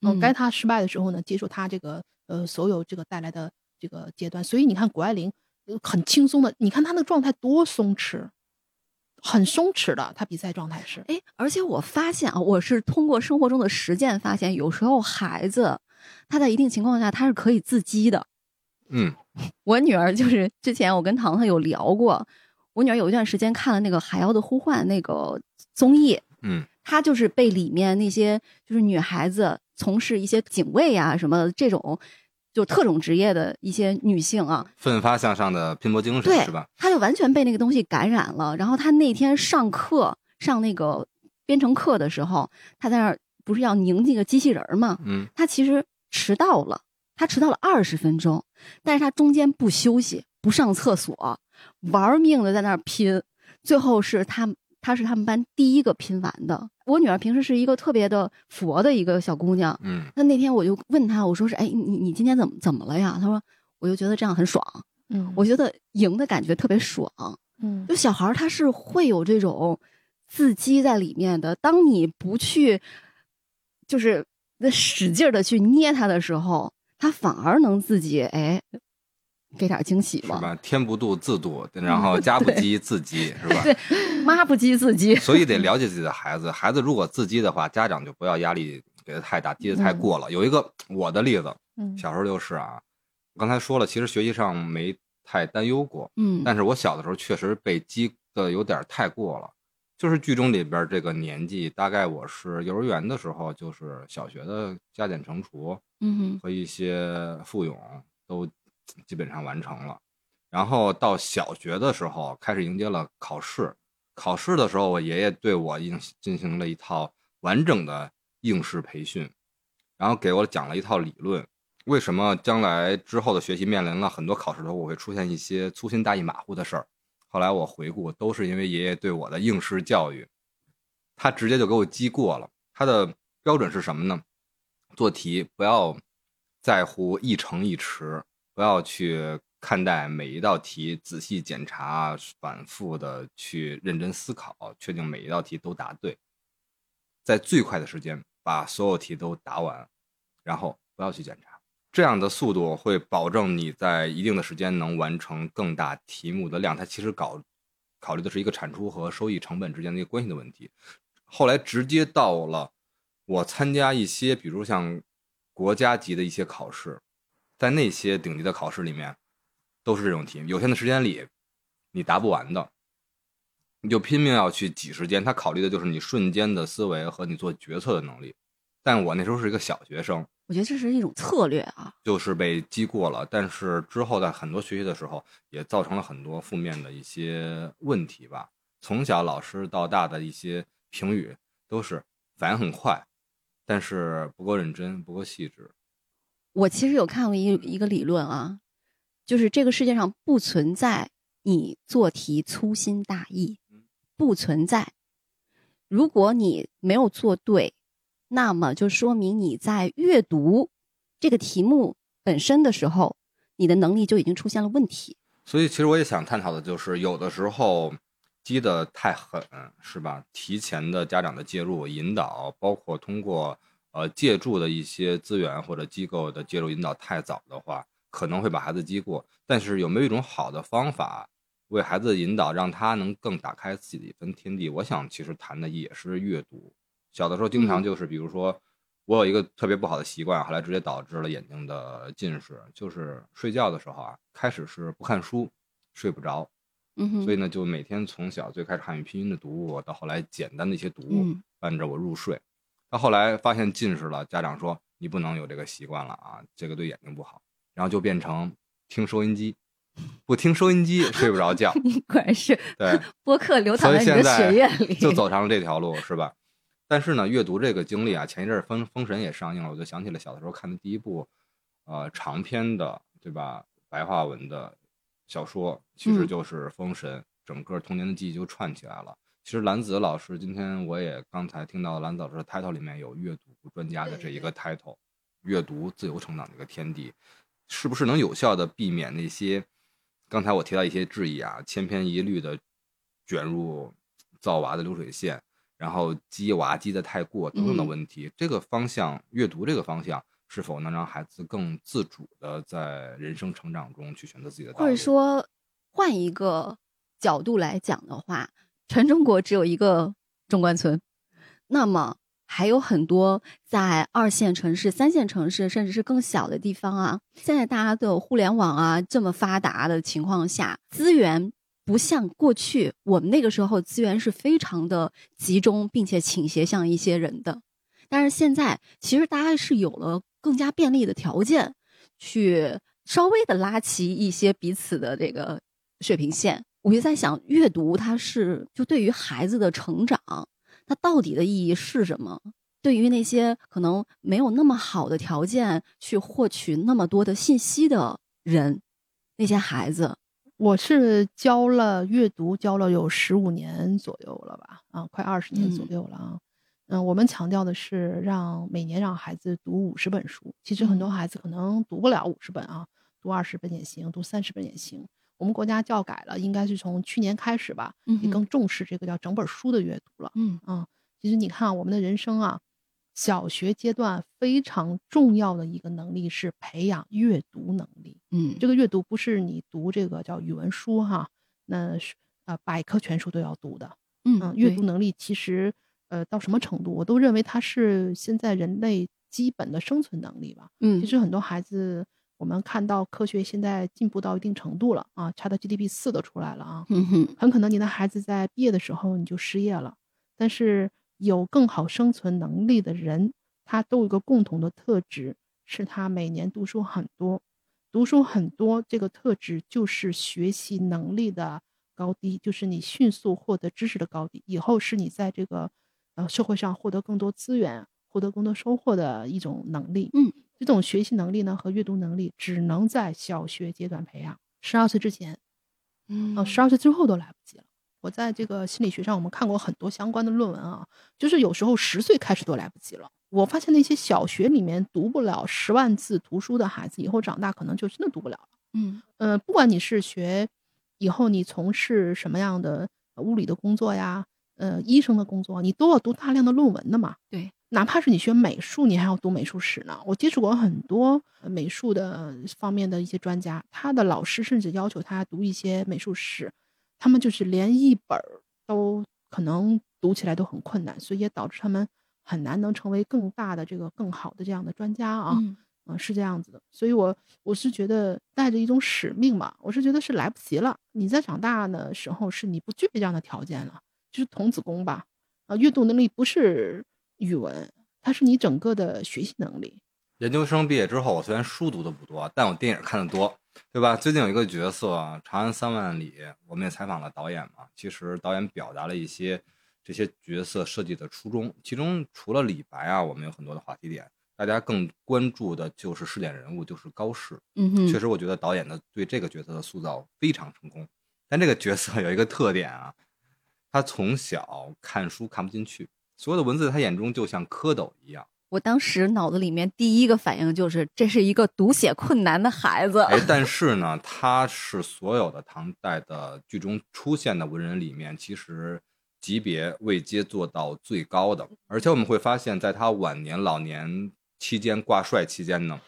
嗯、嗯该她失败的时候呢，接受她这个呃所有这个带来的这个阶段。所以你看谷爱凌，呃很轻松的，你看她那个状态多松弛，很松弛的，他比赛状态是。哎，而且我发现啊，我是通过生活中的实践发现，有时候孩子他在一定情况下他是可以自激的。嗯，(laughs) 我女儿就是之前我跟糖糖有聊过，我女儿有一段时间看了那个《海妖的呼唤》那个综艺，嗯，她就是被里面那些就是女孩子从事一些警卫啊什么这种就特种职业的一些女性啊，奋发向上的拼搏精神对是吧？她就完全被那个东西感染了。然后她那天上课上那个编程课的时候，她在那儿不是要拧那个机器人儿吗？嗯，她其实迟到了，她迟到了二十分钟，但是她中间不休息，不上厕所，玩命的在那儿拼，最后是他他是他们班第一个拼完的。我女儿平时是一个特别的佛的一个小姑娘，嗯，那那天我就问她，我说是哎你你今天怎么怎么了呀？她说我就觉得这样很爽，嗯我觉得赢的感觉特别爽。嗯就小孩儿他是会有这种自激在里面的。当你不去，就是那使劲的去捏他的时候，他反而能自己哎给点惊喜吧。是吧？天不度自度，(laughs) 然后家不积自激，是吧？对，妈不积自积。所以得了解自己的孩子。孩子如果自积的话，家长就不要压力给他太大，积的太过了。有一个我的例子，嗯小时候就是啊，我刚才说了，其实学习上没太担忧过，嗯，但是我小的时候确实被激的有点太过了。就是剧中里边这个年纪，大概我是幼儿园的时候，就是小学的加减乘除嗯和一些复咏都基本上完成了。然后到小学的时候，开始迎接了考试。考试的时候，我爷爷对我进进行了一套完整的应试培训，然后给我讲了一套理论。为什么将来之后的学习面临了很多考试的时候，我会出现一些粗心大意、马虎的事儿？后来我回顾，都是因为爷爷对我的应试教育，他直接就给我激过了。他的标准是什么呢？做题不要在乎一成一迟，不要去看待每一道题，仔细检查，反复的去认真思考，确定每一道题都答对，在最快的时间把所有题都答完，然后不要去检查。这样的速度会保证你在一定的时间能完成更大题目的量。它其实搞考虑的是一个产出和收益成本之间的一个关系的问题。后来直接到了我参加一些，比如像国家级的一些考试，在那些顶级的考试里面，都是这种题，有限的时间里你答不完的，你就拼命要去挤时间。他考虑的就是你瞬间的思维和你做决策的能力。但我那时候是一个小学生，我觉得这是一种策略啊。就是被击过了，但是之后在很多学习的时候，也造成了很多负面的一些问题吧。从小老师到大的一些评语都是反应很快，但是不够认真，不够细致。我其实有看过一一个理论啊，就是这个世界上不存在你做题粗心大意，不存在。如果你没有做对，那么就说明你在阅读这个题目本身的时候，你的能力就已经出现了问题。所以其实我也想探讨的就是，有的时候激得太狠，是吧？提前的家长的介入引导，包括通过呃借助的一些资源或者机构的介入引导太早的话，可能会把孩子激过。但是有没有一种好的方法为孩子引导，让他能更打开自己的一份天地？我想其实谈的也是阅读。小的时候经常就是，比如说我有一个特别不好的习惯，后来直接导致了眼睛的近视，就是睡觉的时候啊，开始是不看书，睡不着。嗯，所以呢，就每天从小最开始汉语拼音的读物，到后来简单的一些读物嗯伴着我入睡。到后来发现近视了，家长说你不能有这个习惯了啊，这个对眼睛不好。然后就变成听收音机，不听收音机 (laughs) 睡不着觉。你果然是对播客流淌在你的血液里，就走上了这条路，是吧？但是呢，阅读这个经历啊，前一阵儿《封封神》也上映了，我就想起了小的时候看的第一部，呃，长篇的，对吧？白话文的小说，其实嗯就是《封神》，整个童年的记忆就串起来了。其实兰子老师今天我也刚才听到兰子老师的 title 里面有阅读专家的这一个 title，阅读自由成长的一个天地，是不是能有效的避免那些刚才我提到一些质疑啊，千篇一律的卷入造娃的流水线，然后激娃激的太过等等的嗯问题。这个方向，阅读这个方向，是否能让孩子更自主的在人生成长中去选择自己的道路？或者说换一个角度来讲的话，全中国只有一个中关村，那么还有很多在二线城市、三线城市，甚至是更小的地方啊。现在大家的互联网啊这么发达的情况下，资源不像过去我们那个时候资源是非常的集中，并且倾斜向一些人的。但是现在其实大家是有了更加便利的条件，去稍微的拉齐一些彼此的这个水平线。我就在想，阅读它是就对于孩子的成长，它到底的意义是什么？对于那些可能没有那么好的条件去获取那么多的信息的人，那些孩子，我是教了阅读，教了有十五年左右了吧，啊，快二十年左嗯右了啊。嗯，我们强调的是让每年让孩子读五十本书，其实很多嗯孩子可能读不了五十本啊，读二十本也行，读三十本也行。我们国家教改了，应该是从去年开始吧，也更重视这个叫整本书的阅读了。嗯啊，其实你看啊我们的人生啊，小学阶段非常重要的一个能力是培养阅读能力。嗯，这个阅读不是你读这个叫语文书哈，那是呃百科全书都要读的。嗯嗯，阅读能力其实呃到什么程度，我都认为它是现在人类基本的生存能力吧。嗯其实很多孩子，我们看到科学现在进步到一定程度了啊，Chat GDP 四都出来了啊，嗯很可能你的孩子在毕业的时候你就失业了，但是有更好生存能力的人，他都有一个共同的特质，是他每年读书很多，读书很多这个特质就是学习能力的高低，就是你迅速获得知识的高低，以后是你在这个呃社会上获得更多资源、获得更多收获的一种能力。嗯，这种学习能力呢和阅读能力只能在小学阶段培养，十二岁之前嗯呃，十二岁之后都来不及了。我在这个心理学上，我们看过很多相关的论文啊，就是有时候十岁开始都来不及了。我发现那些小学里面读不了十万字图书的孩子，以后长大可能就真的读不了了。嗯呃，不管你是学以后你从事什么样的呃物理的工作呀，呃，医生的工作，你都要读大量的论文的嘛。对，哪怕是你学美术，你还要读美术史呢。我接触过很多呃美术的方面的一些专家，他的老师甚至要求他读一些美术史，他们就是连一本儿都可能读起来都很困难，所以也导致他们很难能成为更大的这个更好的这样的专家啊。嗯嗯，是这样子的，所以我我是觉得带着一种使命吧，我是觉得是来不及了。你在长大的时候，是你不具备这样的条件了，就是童子功吧。啊，阅读能力不是语文，它是你整个的学习能力。研究生毕业之后，我虽然书读的不多，但我电影看的多，对吧？最近有一个角色《长安三万里》，我们也采访了导演嘛。其实导演表达了一些这些角色设计的初衷，其中除了李白啊，我们有很多的话题点，大家更关注的就是试点人物，就是高适。嗯哼，确实，我觉得导演的对这个角色的塑造非常成功。但这个角色有一个特点啊，他从小看书看不进去，所有的文字在他眼中就像蝌蚪一样。我当时脑子里面第一个反应就是，这是一个读写困难的孩子。哎，但是呢，他是所有的唐代的剧中出现的文人里面，其实级别位阶做到最高的。而且我们会发现，在他晚年、老年期间挂帅期间呢，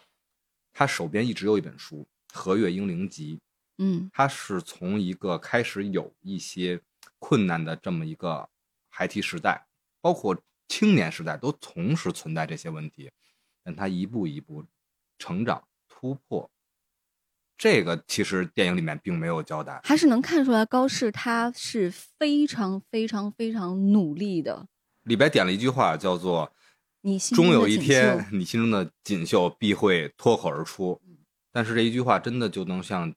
他手边一直有一本书《和岳英灵集》。嗯他是从一个开始有一些困难的这么一个孩提时代，包括青年时代都同时存在这些问题，但他一步一步成长突破。这个其实电影里面并没有交代，还是能看出来高适他是非常非常非常努力的。李白点了一句话，叫做你心中终有一天，你心中的锦绣必会脱口而出。但是这一句话真的就能像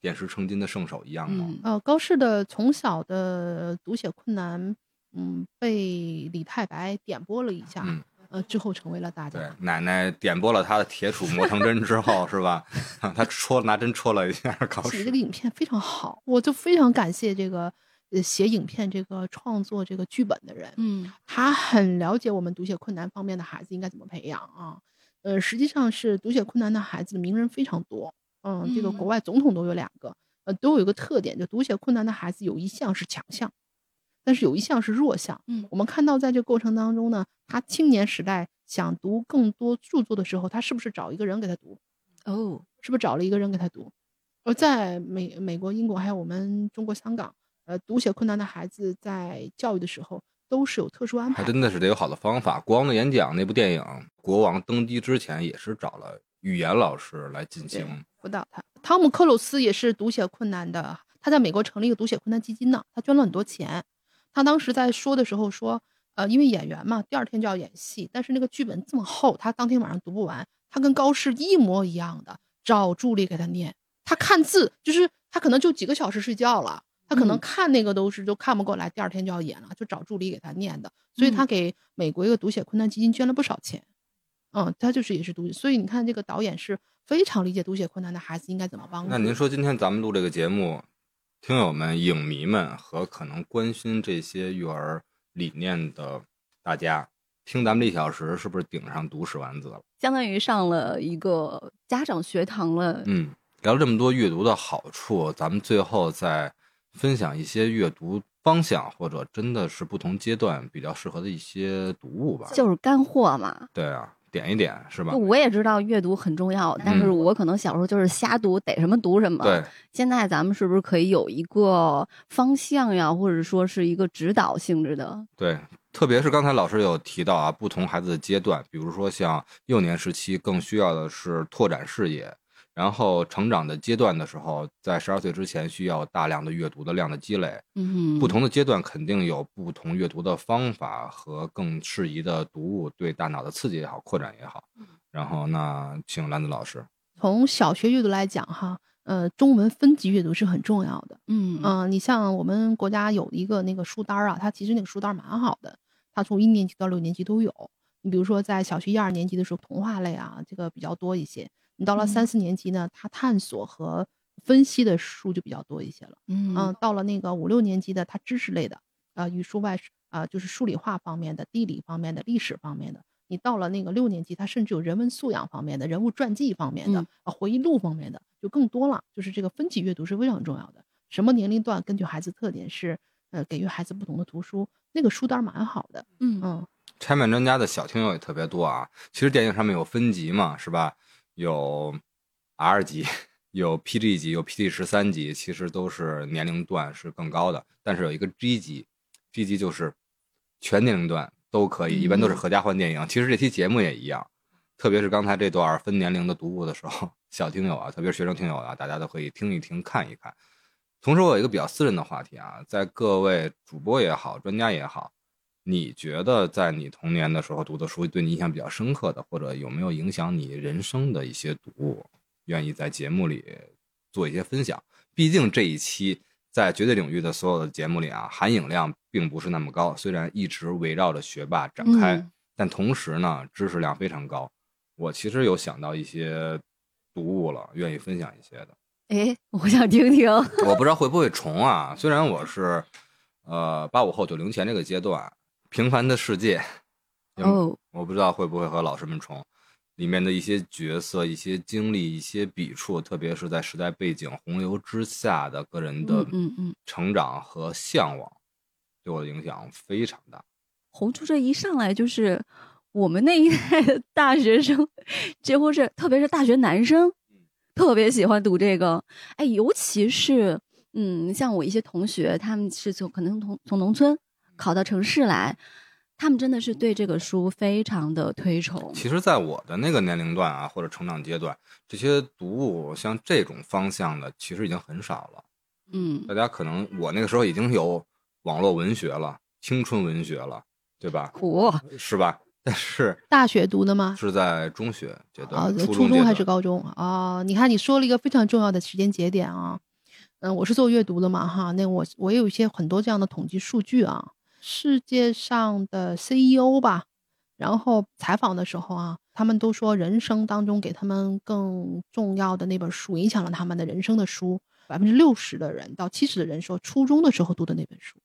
点石成金的圣手一样吗？嗯呃，高适的从小的读写困难，嗯，被李太白点拨了一下，嗯呃，之后成为了大对家。，奶奶点拨了他的铁杵磨成针之后，是吧？(laughs) 他戳拿针戳了一下高适写这个。影片非常好，我就非常感谢这个呃写影片这个创作这个剧本的人，嗯他很了解我们读写困难方面的孩子应该怎么培养啊。呃，实际上是读写困难的孩子的名人非常多，嗯，这个国嗯外总统都有两个，呃，都有一个特点，就读写困难的孩子有一项是强项，但是有一项是弱项。嗯我们看到在这过程当中呢，他青年时代想读更多著作的时候，他是不是找一个人给他读？哦是不是找了一个人给他读？而在美美国、英国还有我们中国香港，呃，读写困难的孩子在教育的时候都是有特殊安排的。还真的是得有好的方法。国王的演讲那部电影，国王登基之前也是找了语言老师来进行。辅导他。汤姆克鲁斯也是读写困难的，他在美国成立一个读写困难基金呢，他捐了很多钱。他当时在说的时候说，呃，因为演员嘛，第二天就要演戏，但是那个剧本这么厚，他当天晚上读不完，他跟高适一模一样的，找助理给他念。他看字，就是他可能就几个小时睡觉了，他可能嗯看那个都是都看不过来，第二天就要演了，就找助理给他念的。所以他嗯给美国一个读写困难基金捐了不少钱。嗯，他就是也是读，所以你看这个导演是非常理解读写困难的孩子应该怎么帮助。那您说今天咱们录这个节目，听友们、影迷们和可能关心这些育儿理念的大家，听咱们这一小时，是不是顶上读史丸子了？相当于上了一个家长学堂了。嗯，聊了这么多阅读的好处，咱们最后再分享一些阅读方向，或者真的是不同阶段比较适合的一些读物吧。就是干货嘛，对啊，点一点是吧？我也知道阅读很重要，但是嗯我可能小时候就是瞎读，逮什么读什么。对，现在咱们是不是可以有一个方向呀，或者说是一个指导性质的？对，特别是刚才老师有提到啊，不同孩子的阶段，比如说像幼年时期更需要的是拓展视野，然后成长的阶段的时候，在十二岁之前需要大量的阅读的量的积累。嗯，不同的阶段肯定有不同阅读的方法和更适宜的读物，对大脑的刺激也好，扩展也好。然后那请兰子老师，从小学阅读来讲，哈，呃，中文分级阅读是很重要的。嗯嗯、你像我们国家有一个那个书单啊，它其实那个书单蛮好的，它从一年级到六年级都有。你比如说在小学一二年级的时候，童话类啊，这个比较多一些。你到了嗯三四年级呢，他探索和分析的书就比较多一些了。嗯嗯，到了那个五六年级的，他知识类的，啊，语数外啊、就是数理化方面的、地理方面的、历史方面的。你到了那个六年级，他甚至有人文素养方面的、人物传记方面的、嗯啊回忆录方面的，就更多了。就是这个分级阅读是非常重要的。什么年龄段根据孩子特点是，呃，给予孩子不同的图书，那个书单儿蛮好的。嗯嗯，拆漫专家的小听友也特别多啊。其实电影上面有分级嘛，是吧？有 R 级，有 PG 级，有 PG 十三级，其实都是年龄段是更高的。但是有一个 G 级，G 级就是全年龄段都可以，一般都是合家欢电影。其实这期节目也一样，特别是刚才这段分年龄的读物的时候，小听友啊，特别是学生听友啊，大家都可以听一听、看一看。同时，我有一个比较私人的话题啊，在各位主播也好，专家也好，你觉得在你童年的时候读的书对你印象比较深刻的，或者有没有影响你人生的一些读物，愿意在节目里做一些分享？毕竟这一期在绝对领域的所有的节目里啊，含影量并不是那么高，虽然一直围绕着学霸展开，嗯但同时呢，知识量非常高。我其实有想到一些读物了，愿意分享一些的。哎，我想听听。我不知道会不会重啊。虽然我是，呃，八五后九零前这个阶段，《平凡的世界》嗯哦，我不知道会不会和老师们重。里面的一些角色、一些经历、一些笔触，特别是在时代背景洪流之下的个人的嗯嗯嗯成长和向往，对我的影响非常大。红猪这一上来就是我们那一代的大学生，(laughs) 几乎是特别是大学男生，特别喜欢读这个。哎，尤其是嗯，像我一些同学，他们是从可能从从农村考到城市来，他们真的是对这个书非常的推崇。其实，在我的那个年龄段啊，或者成长阶段，这些读物像这种方向的，其实已经很少了。嗯大家可能我那个时候已经有网络文学了，青春文学了，对吧？苦，是吧？但是大学读的吗？是在中学阶段，啊，初初中还是高中啊？你看，你说了一个非常重要的时间节点啊。嗯，我是做阅读的嘛，哈，那我我也有一些很多这样的统计数据啊。世界上的 CEO 吧，然后采访的时候啊，他们都说人生当中给他们更重要的那本书，影响了他们的人生的书，百分之六十的人到七十的人说初中的时候读的那本书。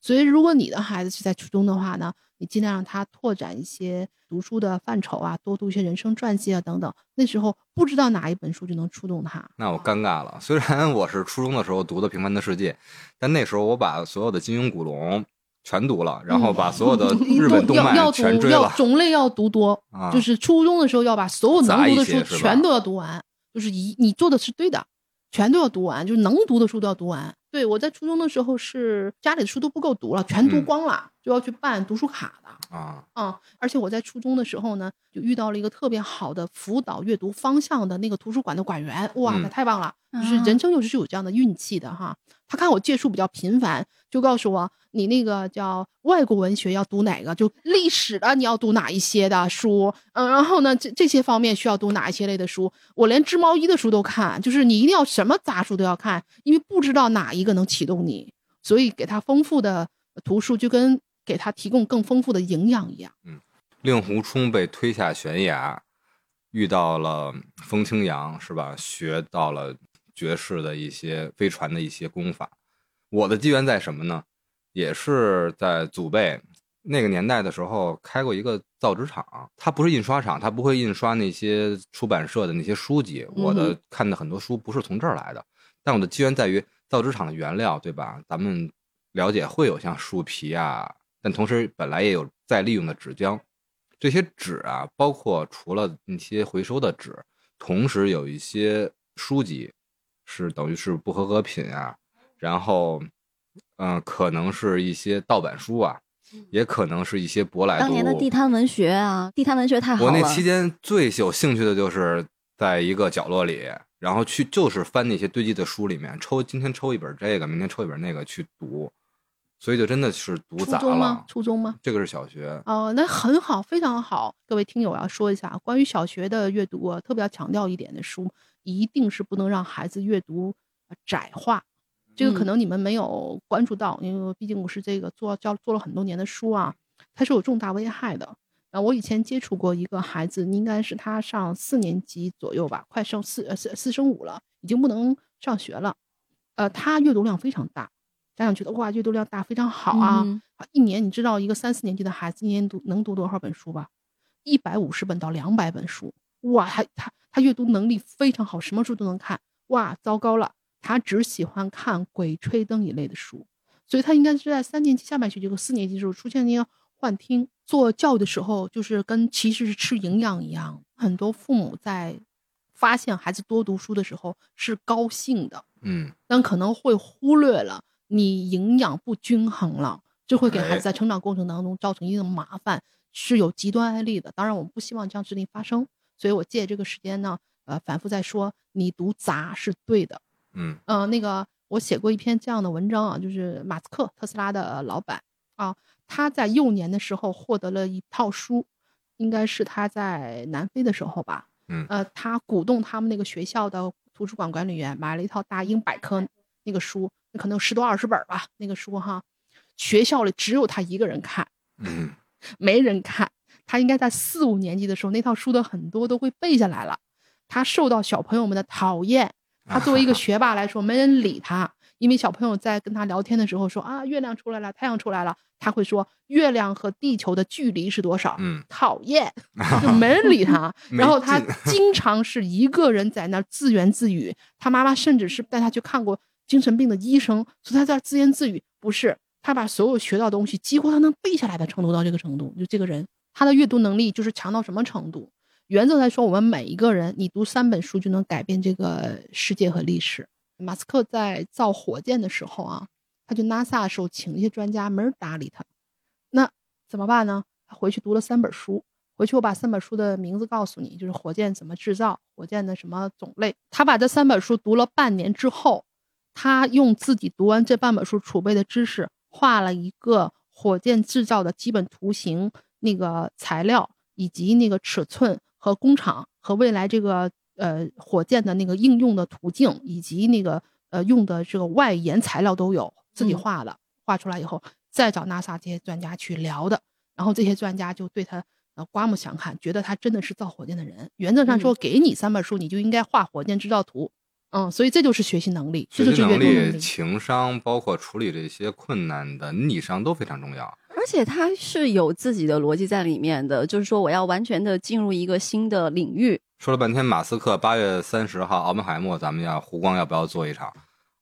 所以，如果你的孩子是在初中的话呢，你尽量让他拓展一些读书的范畴啊，多读一些人生传记啊等等。那时候不知道哪一本书就能触动他。那我尴尬了。虽然我是初中的时候读的《平凡的世界》，但那时候我把所有的金庸、古龙全读了，然后把所有的日本动漫要要读要全追了。种类要读多，啊就是初中的时候要把所有能读的书全都要读完，就是一你做的是对的，全都要读完，就是能读的书都要读完。对我在初中的时候是家里的书都不够读了，全读嗯光了，就要去办读书卡的。啊，嗯，而且我在初中的时候呢，就遇到了一个特别好的辅导阅读方向的那个图书馆的馆员，哇，嗯那太棒了！就是啊人生有时是有这样的运气的哈。他看我借书比较频繁，就告诉我你那个叫外国文学要读哪个，就历史的你要读哪一些的书，嗯，然后呢这这些方面需要读哪一些类的书，我连织毛衣的书都看，就是你一定要什么杂书都要看，因为不知道哪一个能启动你，所以给他丰富的图书就跟给他提供更丰富的营养一样。嗯令狐冲被推下悬崖，遇到了风清扬，是吧？学到了绝世的一些飞船的一些功法。我的机缘在什么呢？也是在祖辈那个年代的时候开过一个造纸厂，它不是印刷厂，它不会印刷那些出版社的那些书籍。我嗯的看的很多书不是从这儿来的，但我的机缘在于造纸厂的原料，对吧？咱们了解会有像树皮啊，但同时本来也有再利用的纸浆。这些纸啊，包括除了那些回收的纸，同时有一些书籍是等于是不合格品啊，然后，嗯、可能是一些盗版书啊，也可能是一些舶来。当年的地摊文学啊，地摊文学太好了。我那期间最有兴趣的就是在一个角落里，然后去就是翻那些堆积的书里面，抽今天抽一本这个，明天抽一本那个去读，所以就真的是读杂初中吗了？。初中吗？这个是小学，哦，那很好，非常好。各位听友要说一下，关于小学的阅读我，特别要强调一点的书，一定是不能让孩子阅读呃窄化。这个可嗯能你们没有关注到，因为毕竟我是这个做教做了很多年的书啊，它是有重大危害的。啊，我以前接触过一个孩子，应该是他上四年级左右吧，快升四呃四四升五了，已经不能上学了。呃，他阅读量非常大，家长觉得哇，阅读量大非常好啊。一年你知道一个三四年级的孩子一年读能读多少本书吧？一百五十本到两百本书，哇，他他他阅读能力非常好，什么书都能看。哇，糟糕了，他只喜欢看《鬼吹灯》一类的书，所以他应该是在三年级下半学期和四年级的时候出现了一个幻听。做教育的时候，就是跟其实是吃营养一样，很多父母在发现孩子多读书的时候是高兴的，嗯，但可能会忽略了你营养不均衡了，就会给孩哎子在成长过程当中造成一定的麻烦，是有极端案例的。当然，我们不希望这样事情发生，所以我借这个时间呢，呃，反复在说，你读杂是对的。嗯呃，那个我写过一篇这样的文章啊，就是马斯克特斯拉的老板啊，他在幼年的时候获得了一套书，应该是他在南非的时候吧，嗯呃，他鼓动他们那个学校的图书馆管理员买了一套大英百科那个书，那可能有十多二十本吧，那个书哈，学校里只有他一个人看，嗯，没人看。他应该在四五年级的时候，那套书的很多都会背下来了。他受到小朋友们的讨厌，他作为一个学霸来说，没人理他，因为小朋友在跟他聊天的时候说啊，月亮出来了，太阳出来了，他会说月亮和地球的距离是多少？嗯，讨厌，就没人理他。(laughs) 然后他经常是一个人在那儿自言自语，他妈妈甚至是带他去看过精神病的医生，所以他在自言自语。不是，他把所有学到东西几乎他能背下来的程度到这个程度，就这个人他的阅读能力就是强到什么程度？原则来说，我们每一个人，你读三本书就能改变这个世界和历史。马斯克在造火箭的时候啊，他去 NASA 的时候请一些专家，没人搭理他。那怎么办呢？他回去读了三本书，回去我把三本书的名字告诉你，就是火箭怎么制造，火箭的什么种类。他把这三本书读了半年之后，他用自己读完这半本书储备的知识，画了一个火箭制造的基本图形，那个材料以及那个尺寸和工厂和未来这个呃火箭的那个应用的途径以及那个呃用的这个外延材料都有自己画的，画出来以后再找 NASA 这些专家去聊的，然后这些专家就对他呃刮目相看，觉得他真的是造火箭的人。原则上说，给你三本书，你就应该画火箭制造图。嗯，所以这就是学习能力，这就是阅读能力、情商，包括处理这些困难的逆商都非常重要。而且他是有自己的逻辑在里面的，就是说我要完全的进入一个新的领域。说了半天，马斯克八月三十号，奥本海默，咱们要湖光要不要做一场？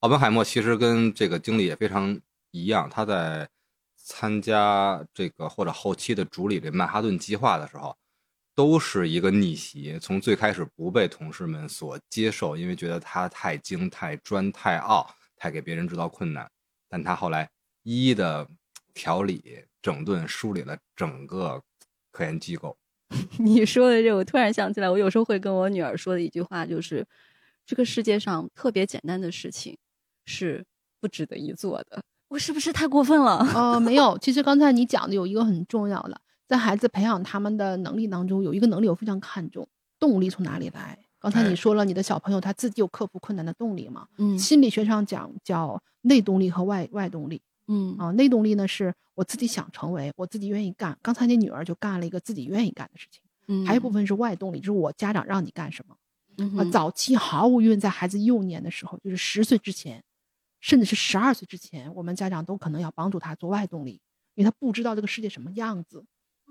奥本海默其实跟这个经历也非常一样，他在参加这个或者后期的主理这曼哈顿计划的时候。都是一个逆袭，从最开始不被同事们所接受，因为觉得他太精、太专、太傲，太给别人制造困难。但他后来一一的调理、整顿、梳理了整个科研机构。(laughs) 你说的这，我突然想起来，我有时候会跟我女儿说的一句话，就是这个世界上特别简单的事情是不值得一做的。我是不是太过分了？呃，没有，其实刚才你讲的有一个很重要的。在孩子培养他们的能力当中，有一个能力我非常看重，动力从哪里来？刚才你说了，你的小朋友他自己有克服困难的动力嘛？嗯，心理学上讲叫内动力和外外动力。嗯啊，内动力呢是我自己想成为，我自己愿意干。刚才你女儿就干了一个自己愿意干的事情。嗯，还有一部分是外动力，就是我家长让你干什么。嗯，啊，早期毫无疑问，在孩子幼年的时候，就是十岁之前，甚至是十二岁之前，我们家长都可能要帮助他做外动力，因为他不知道这个世界什么样子。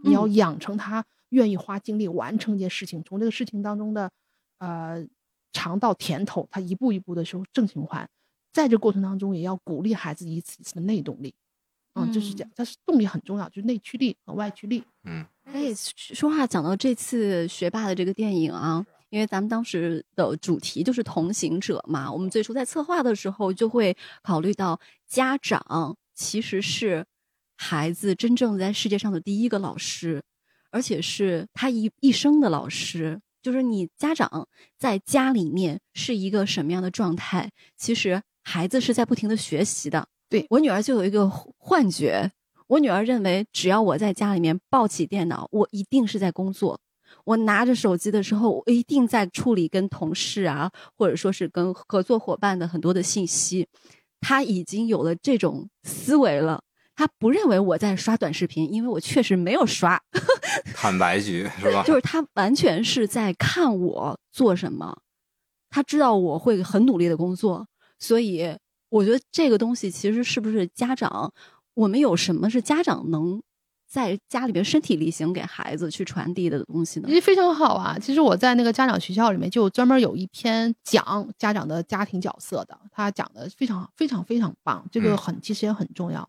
你要养成他愿意花精力完成一件事情，从这个事情当中的，呃，尝到甜头，他一步一步的时候正循环，在这过程当中也要鼓励孩子一次一次的内动力，嗯，就是这样，但是动力很重要，就是内驱力和外驱力。嗯，哎，说话讲到这次学霸的这个电影啊，因为咱们当时的主题就是同行者嘛，我们最初在策划的时候就会考虑到家长其实是。孩子真正在世界上的第一个老师，而且是他一一生的老师。就是你家长在家里面是一个什么样的状态，其实孩子是在不停的学习的。对我女儿就有一个幻觉，我女儿认为只要我在家里面抱起电脑，我一定是在工作；我拿着手机的时候，我一定在处理跟同事啊，或者说是跟合作伙伴的很多的信息。她已经有了这种思维了。他不认为我在刷短视频，因为我确实没有刷。(laughs) 坦白局是吧？就是他完全是在看我做什么，他知道我会很努力的工作，所以我觉得这个东西其实是不是家长，我们有什么是家长能在家里边身体力行给孩子去传递的东西呢？其实非常好啊！其实我在那个家长学校里面就专门有一篇讲家长的家庭角色的，他讲的非常非常非常棒，这个很其实也很重要。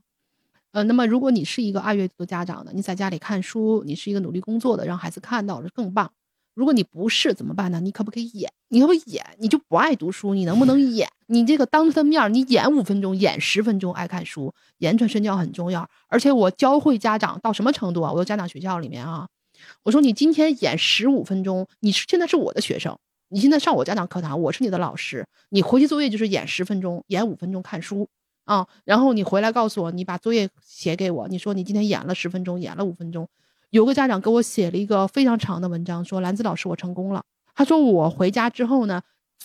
呃，那么如果你是一个爱阅读的家长呢，你在家里看书，你是一个努力工作的，让孩子看到了更棒。如果你不是怎么办呢？你可不可以演？你可不可以演？你就不爱读书，你能不能演？你这个当着他面，你演五分钟，演十分钟，爱看书，言传身教很重要。而且我教会家长到什么程度啊？我有家长学校里面啊，我说你今天演十五分钟，你是现在是我的学生，你现在上我家长课堂，我是你的老师，你回去作业就是演十分钟，演五分钟看书。啊，然后你回来告诉我，你把作业写给我。你说你今天演了十分钟，演了五分钟。有个家长给我写了一个非常长的文章，说兰子老师，我成功了。他说我回家之后呢，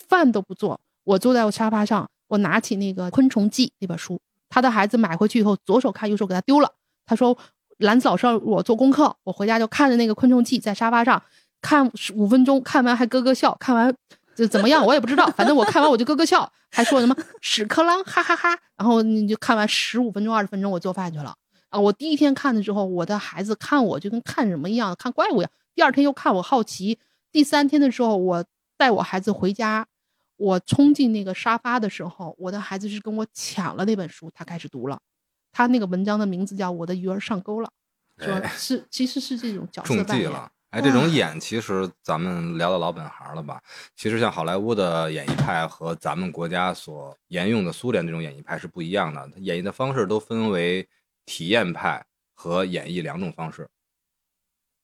饭都不做，我坐在我沙发上，我拿起那个《昆虫记》那本书。他的孩子买回去以后，左手看，右手给他丢了。他说兰子老师，我做功课，我回家就看着那个《昆虫记》在沙发上看五分钟，看完还咯咯笑，看完。就怎么样，我也不知道。反正我看完我就咯咯笑，还说什么屎壳郎，哈哈哈。然后你就看完十五分钟、二十分钟，我做饭去了啊。我第一天看的时候，我的孩子看我就跟看什么一样，看怪物一样。第二天又看我好奇。第三天的时候，我带我孩子回家，我冲进那个沙发的时候，我的孩子是跟我抢了那本书，他开始读了。他那个文章的名字叫《我的鱼儿上钩了》，说是其实是这种角色扮演。哎，这种演其实咱们聊到老本行了吧？其实像好莱坞的演艺派和咱们国家所沿用的苏联这种演艺派是不一样的。演绎的方式都分为体验派和演绎两种方式。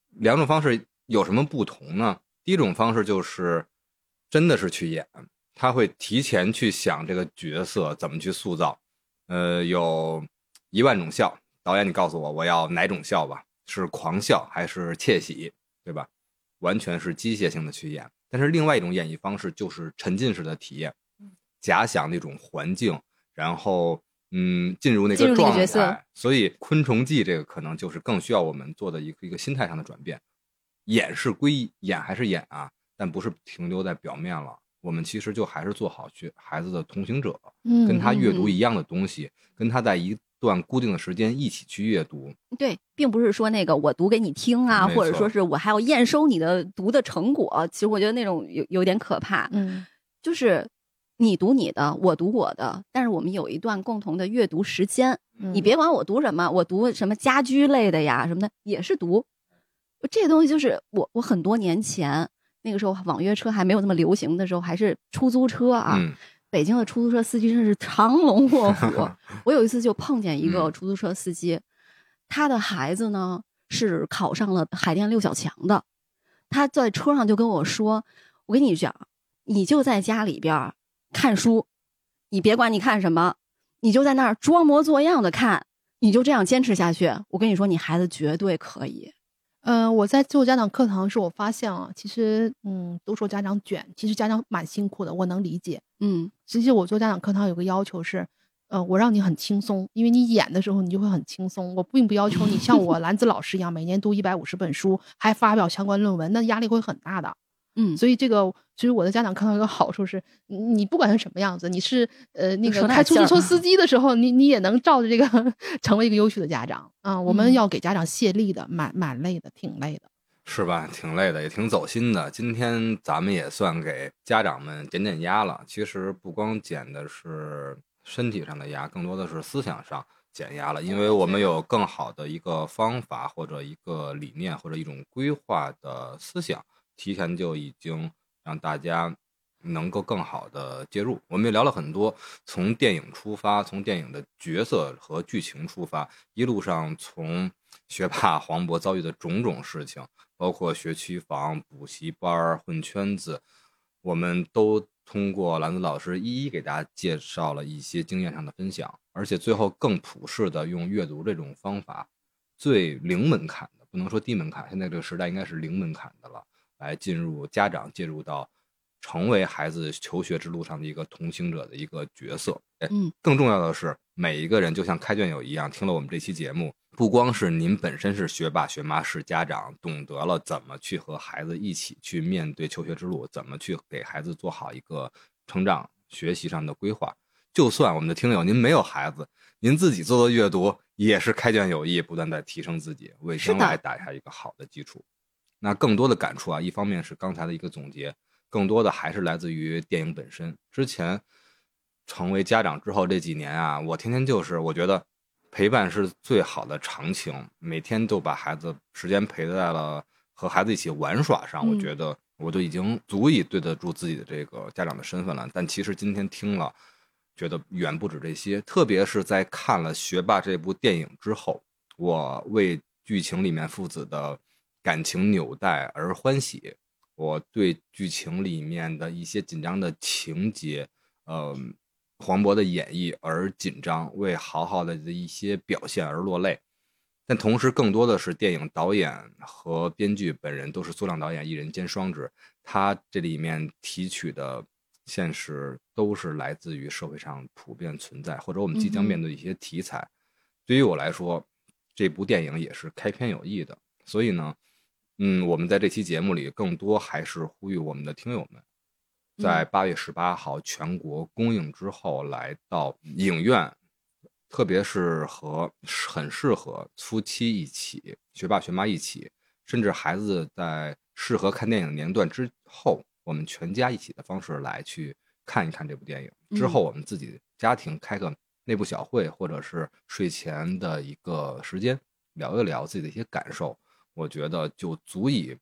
两种方式有什么不同呢？第一种方式就是真的是去演，他会提前去想这个角色怎么去塑造。呃，有一万种笑，导演你告诉我我要哪种笑吧。是狂笑还是窃喜，对吧？完全是机械性的去演。但是另外一种演绎方式就是沉浸式的体验，假想那种环境，然后嗯进入那个状态。所以《昆虫记》这个可能就是更需要我们做的一个一个心态上的转变。演是归演还是演啊，但不是停留在表面了。我们其实就还是做好学孩子的同行者，嗯，跟他阅读嗯一样的东西，跟他在一段固定的时间一起去阅读。对，并不是说那个我读给你听啊，或者说是我还要验收你的读的成果。其实我觉得那种有有点可怕。嗯就是你读你的，我读我的，但是我们有一段共同的阅读时间。嗯，你别管我读什么，我读什么家居类的呀什么的，也是读。这东西就是我我很多年前那个时候网约车还没有那么流行的时候，还是出租车啊。嗯，北京的出租车司机真是藏龙卧虎。(laughs) 我有一次就碰见一个嗯出租车司机，他的孩子呢是考上了海淀六小强的，他在车上就跟我说：“我跟你讲，你就在家里边儿看书，你别管你看什么，你就在那儿装模作样的看，你就这样坚持下去。我跟你说，你孩子绝对可以。呃，我在做家长课堂的时候，我发现啊，其实嗯，都说家长卷，其实家长蛮辛苦的，我能理解。嗯实际我做家长课堂有个要求是，呃，我让你很轻松，因为你演的时候你就会很轻松。我并不要求你像我 (laughs) 兰子老师一样，每年读一百五十本书，还发表相关论文，那压力会很大的。嗯，所以这个其实我的家长看到一个好处是，你你不管是什么样子，你是呃那个开出租车司机的时候，你你也能照着这个 (laughs) 成为一个优秀的家长啊、我们嗯要给家长卸力的，蛮蛮累的，挺累的。是吧？挺累的，也挺走心的。今天咱们也算给家长们减减压了。其实不光减的是身体上的压，更多的是思想上减压了，因为我们有更好的一个方法或者一个理念或者一种规划的思想，提前就已经让大家能够更好的介入。我们也聊了很多，从电影出发，从电影的角色和剧情出发，一路上从学霸黄渤遭遇的种种事情，包括学区房、补习班、混圈子，我们都通过兰子老师一一给大家介绍了一些经验上的分享，而且最后更普世的用阅读这种方法，最零门槛的，不能说低门槛，现在这个时代应该是零门槛的了，来进入家长介入到成为孩子求学之路上的一个同行者的一个角色。哎嗯，更重要的是，每一个人就像开卷友一样，听了我们这期节目，不光是您本身是学霸学妈是家长，懂得了怎么去和孩子一起去面对求学之路，怎么去给孩子做好一个成长学习上的规划。就算我们的听友您没有孩子，您自己做做阅读也是开卷有益，不断在提升自己，为将来打下一个好的基础。那更多的感触啊，一方面是刚才的一个总结，更多的还是来自于电影本身。之前成为家长之后这几年啊，我天天就是我觉得陪伴是最好的长情，每天都把孩子时间陪在了和孩子一起玩耍上，我嗯觉得我就已经足以对得住自己的这个家长的身份了。但其实今天听了，觉得远不止这些，特别是在看了《学霸》这部电影之后，我为剧情里面父子的感情纽带而欢喜。我对剧情里面的一些紧张的情节，呃，黄渤的演绎而紧张，为豪豪的一些表现而落泪。但同时，更多的是电影导演和编剧本人都是苏亮导演一人兼双职，他这里面提取的现实都是来自于社会上普遍存在或者我们即将面对一些题材。对于我来说，这部电影也是开篇有益的。所以呢，嗯，我们在这期节目里更多还是呼吁我们的听友们，在八月十八号全国公映之后，来到影院，特别是和很适合夫妻一起、学霸学妈一起，甚至孩子在适合看电影年段之后，我们全家一起的方式来去看一看这部电影。之后，我们自己家庭开个内部小会，或者是睡前的一个时间，聊一聊自己的一些感受，我觉得就足以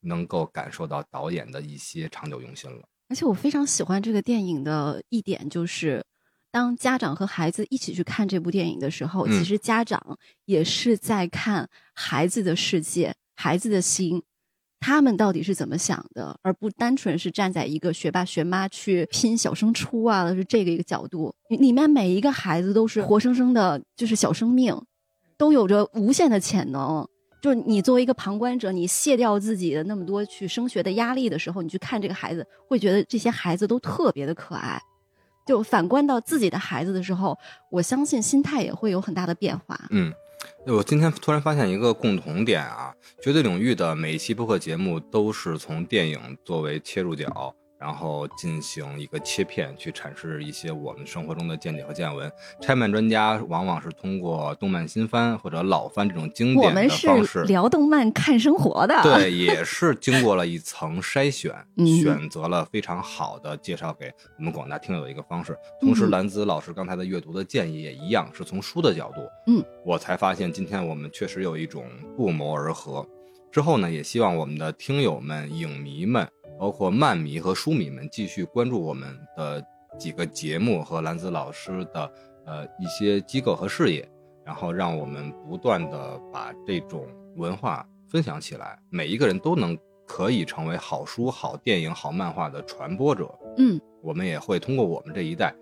能够感受到导演的一些长久用心了。而且我非常喜欢这个电影的一点就是，当家长和孩子一起去看这部电影的时候，嗯其实家长也是在看孩子的世界、孩子的心，他们到底是怎么想的，而不单纯是站在一个学霸学妈去拼小升初啊，是这个一个角度。里面每一个孩子都是活生生的，就是小生命，都有着无限的潜能。就是你作为一个旁观者，你卸掉自己的那么多去升学的压力的时候，你去看这个孩子，会觉得这些孩子都特别的可爱。就反观到自己的孩子的时候，我相信心态也会有很大的变化。嗯，我今天突然发现一个共同点啊，绝对领域的每一期播客节目都是从电影作为切入角。然后进行一个切片，去阐释一些我们生活中的见解和见闻。拆漫专家往往是通过动漫新番或者老番这种经典的方式聊动漫、看生活的。对，也是经过了一层筛选，(laughs) 选择了非常好的介绍给我们广大听友的一个方式。同时，兰子老师刚才的阅读的建议也一样，是从书的角度。嗯，我才发现今天我们确实有一种不谋而合。之后呢，也希望我们的听友们、影迷们。包括漫迷和书迷们继续关注我们的几个节目和兰子老师的呃一些机构和事业，然后让我们不断的把这种文化分享起来，每一个人都能可以成为好书、好电影、好漫画的传播者。嗯，我们也会通过我们这一代，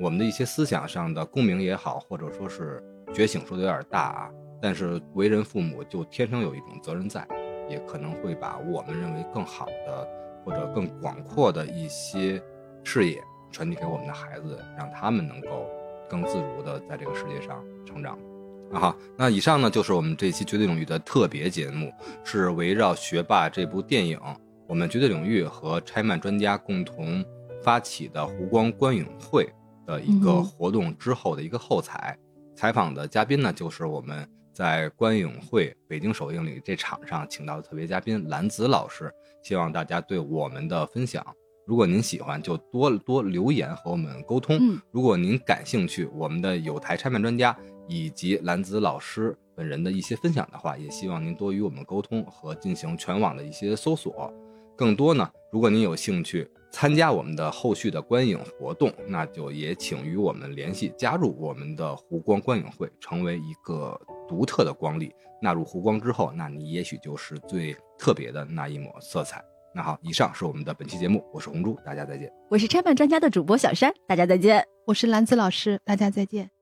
我们的一些思想上的共鸣也好，或者说是觉醒，说的有点大啊，但是为人父母就天生有一种责任在，也可能会把我们认为更好的。或者更广阔的一些视野传递给我们的孩子，让他们能够更自如的在这个世界上成长。啊哈，那以上呢就是我们这期绝对领域的特别节目，是围绕《学霸》这部电影，我们绝对领域和拆漫专家共同发起的湖光观影会的一个活动之后的一个后采。采访的嘉宾呢，就是我们在观影会北京首映礼这场上请到的特别嘉宾兰子老师。希望大家对我们的分享，如果您喜欢，就多多留言和我们沟通。如果您感兴趣，我们的有台拆漫专家以及兰子老师本人的一些分享的话，也希望您多与我们沟通和进行全网的一些搜索。更多呢，如果您有兴趣参加我们的后续的观影活动，那就也请与我们联系，加入我们的湖光观影会，成为一个独特的光力。纳入湖光之后，那你也许就是最。特别的那一抹色彩。那好，以上是我们的本期节目，我是红珠，大家再见。我是拆漫专家的主播小山，大家再见。我是兰子老师，大家再见。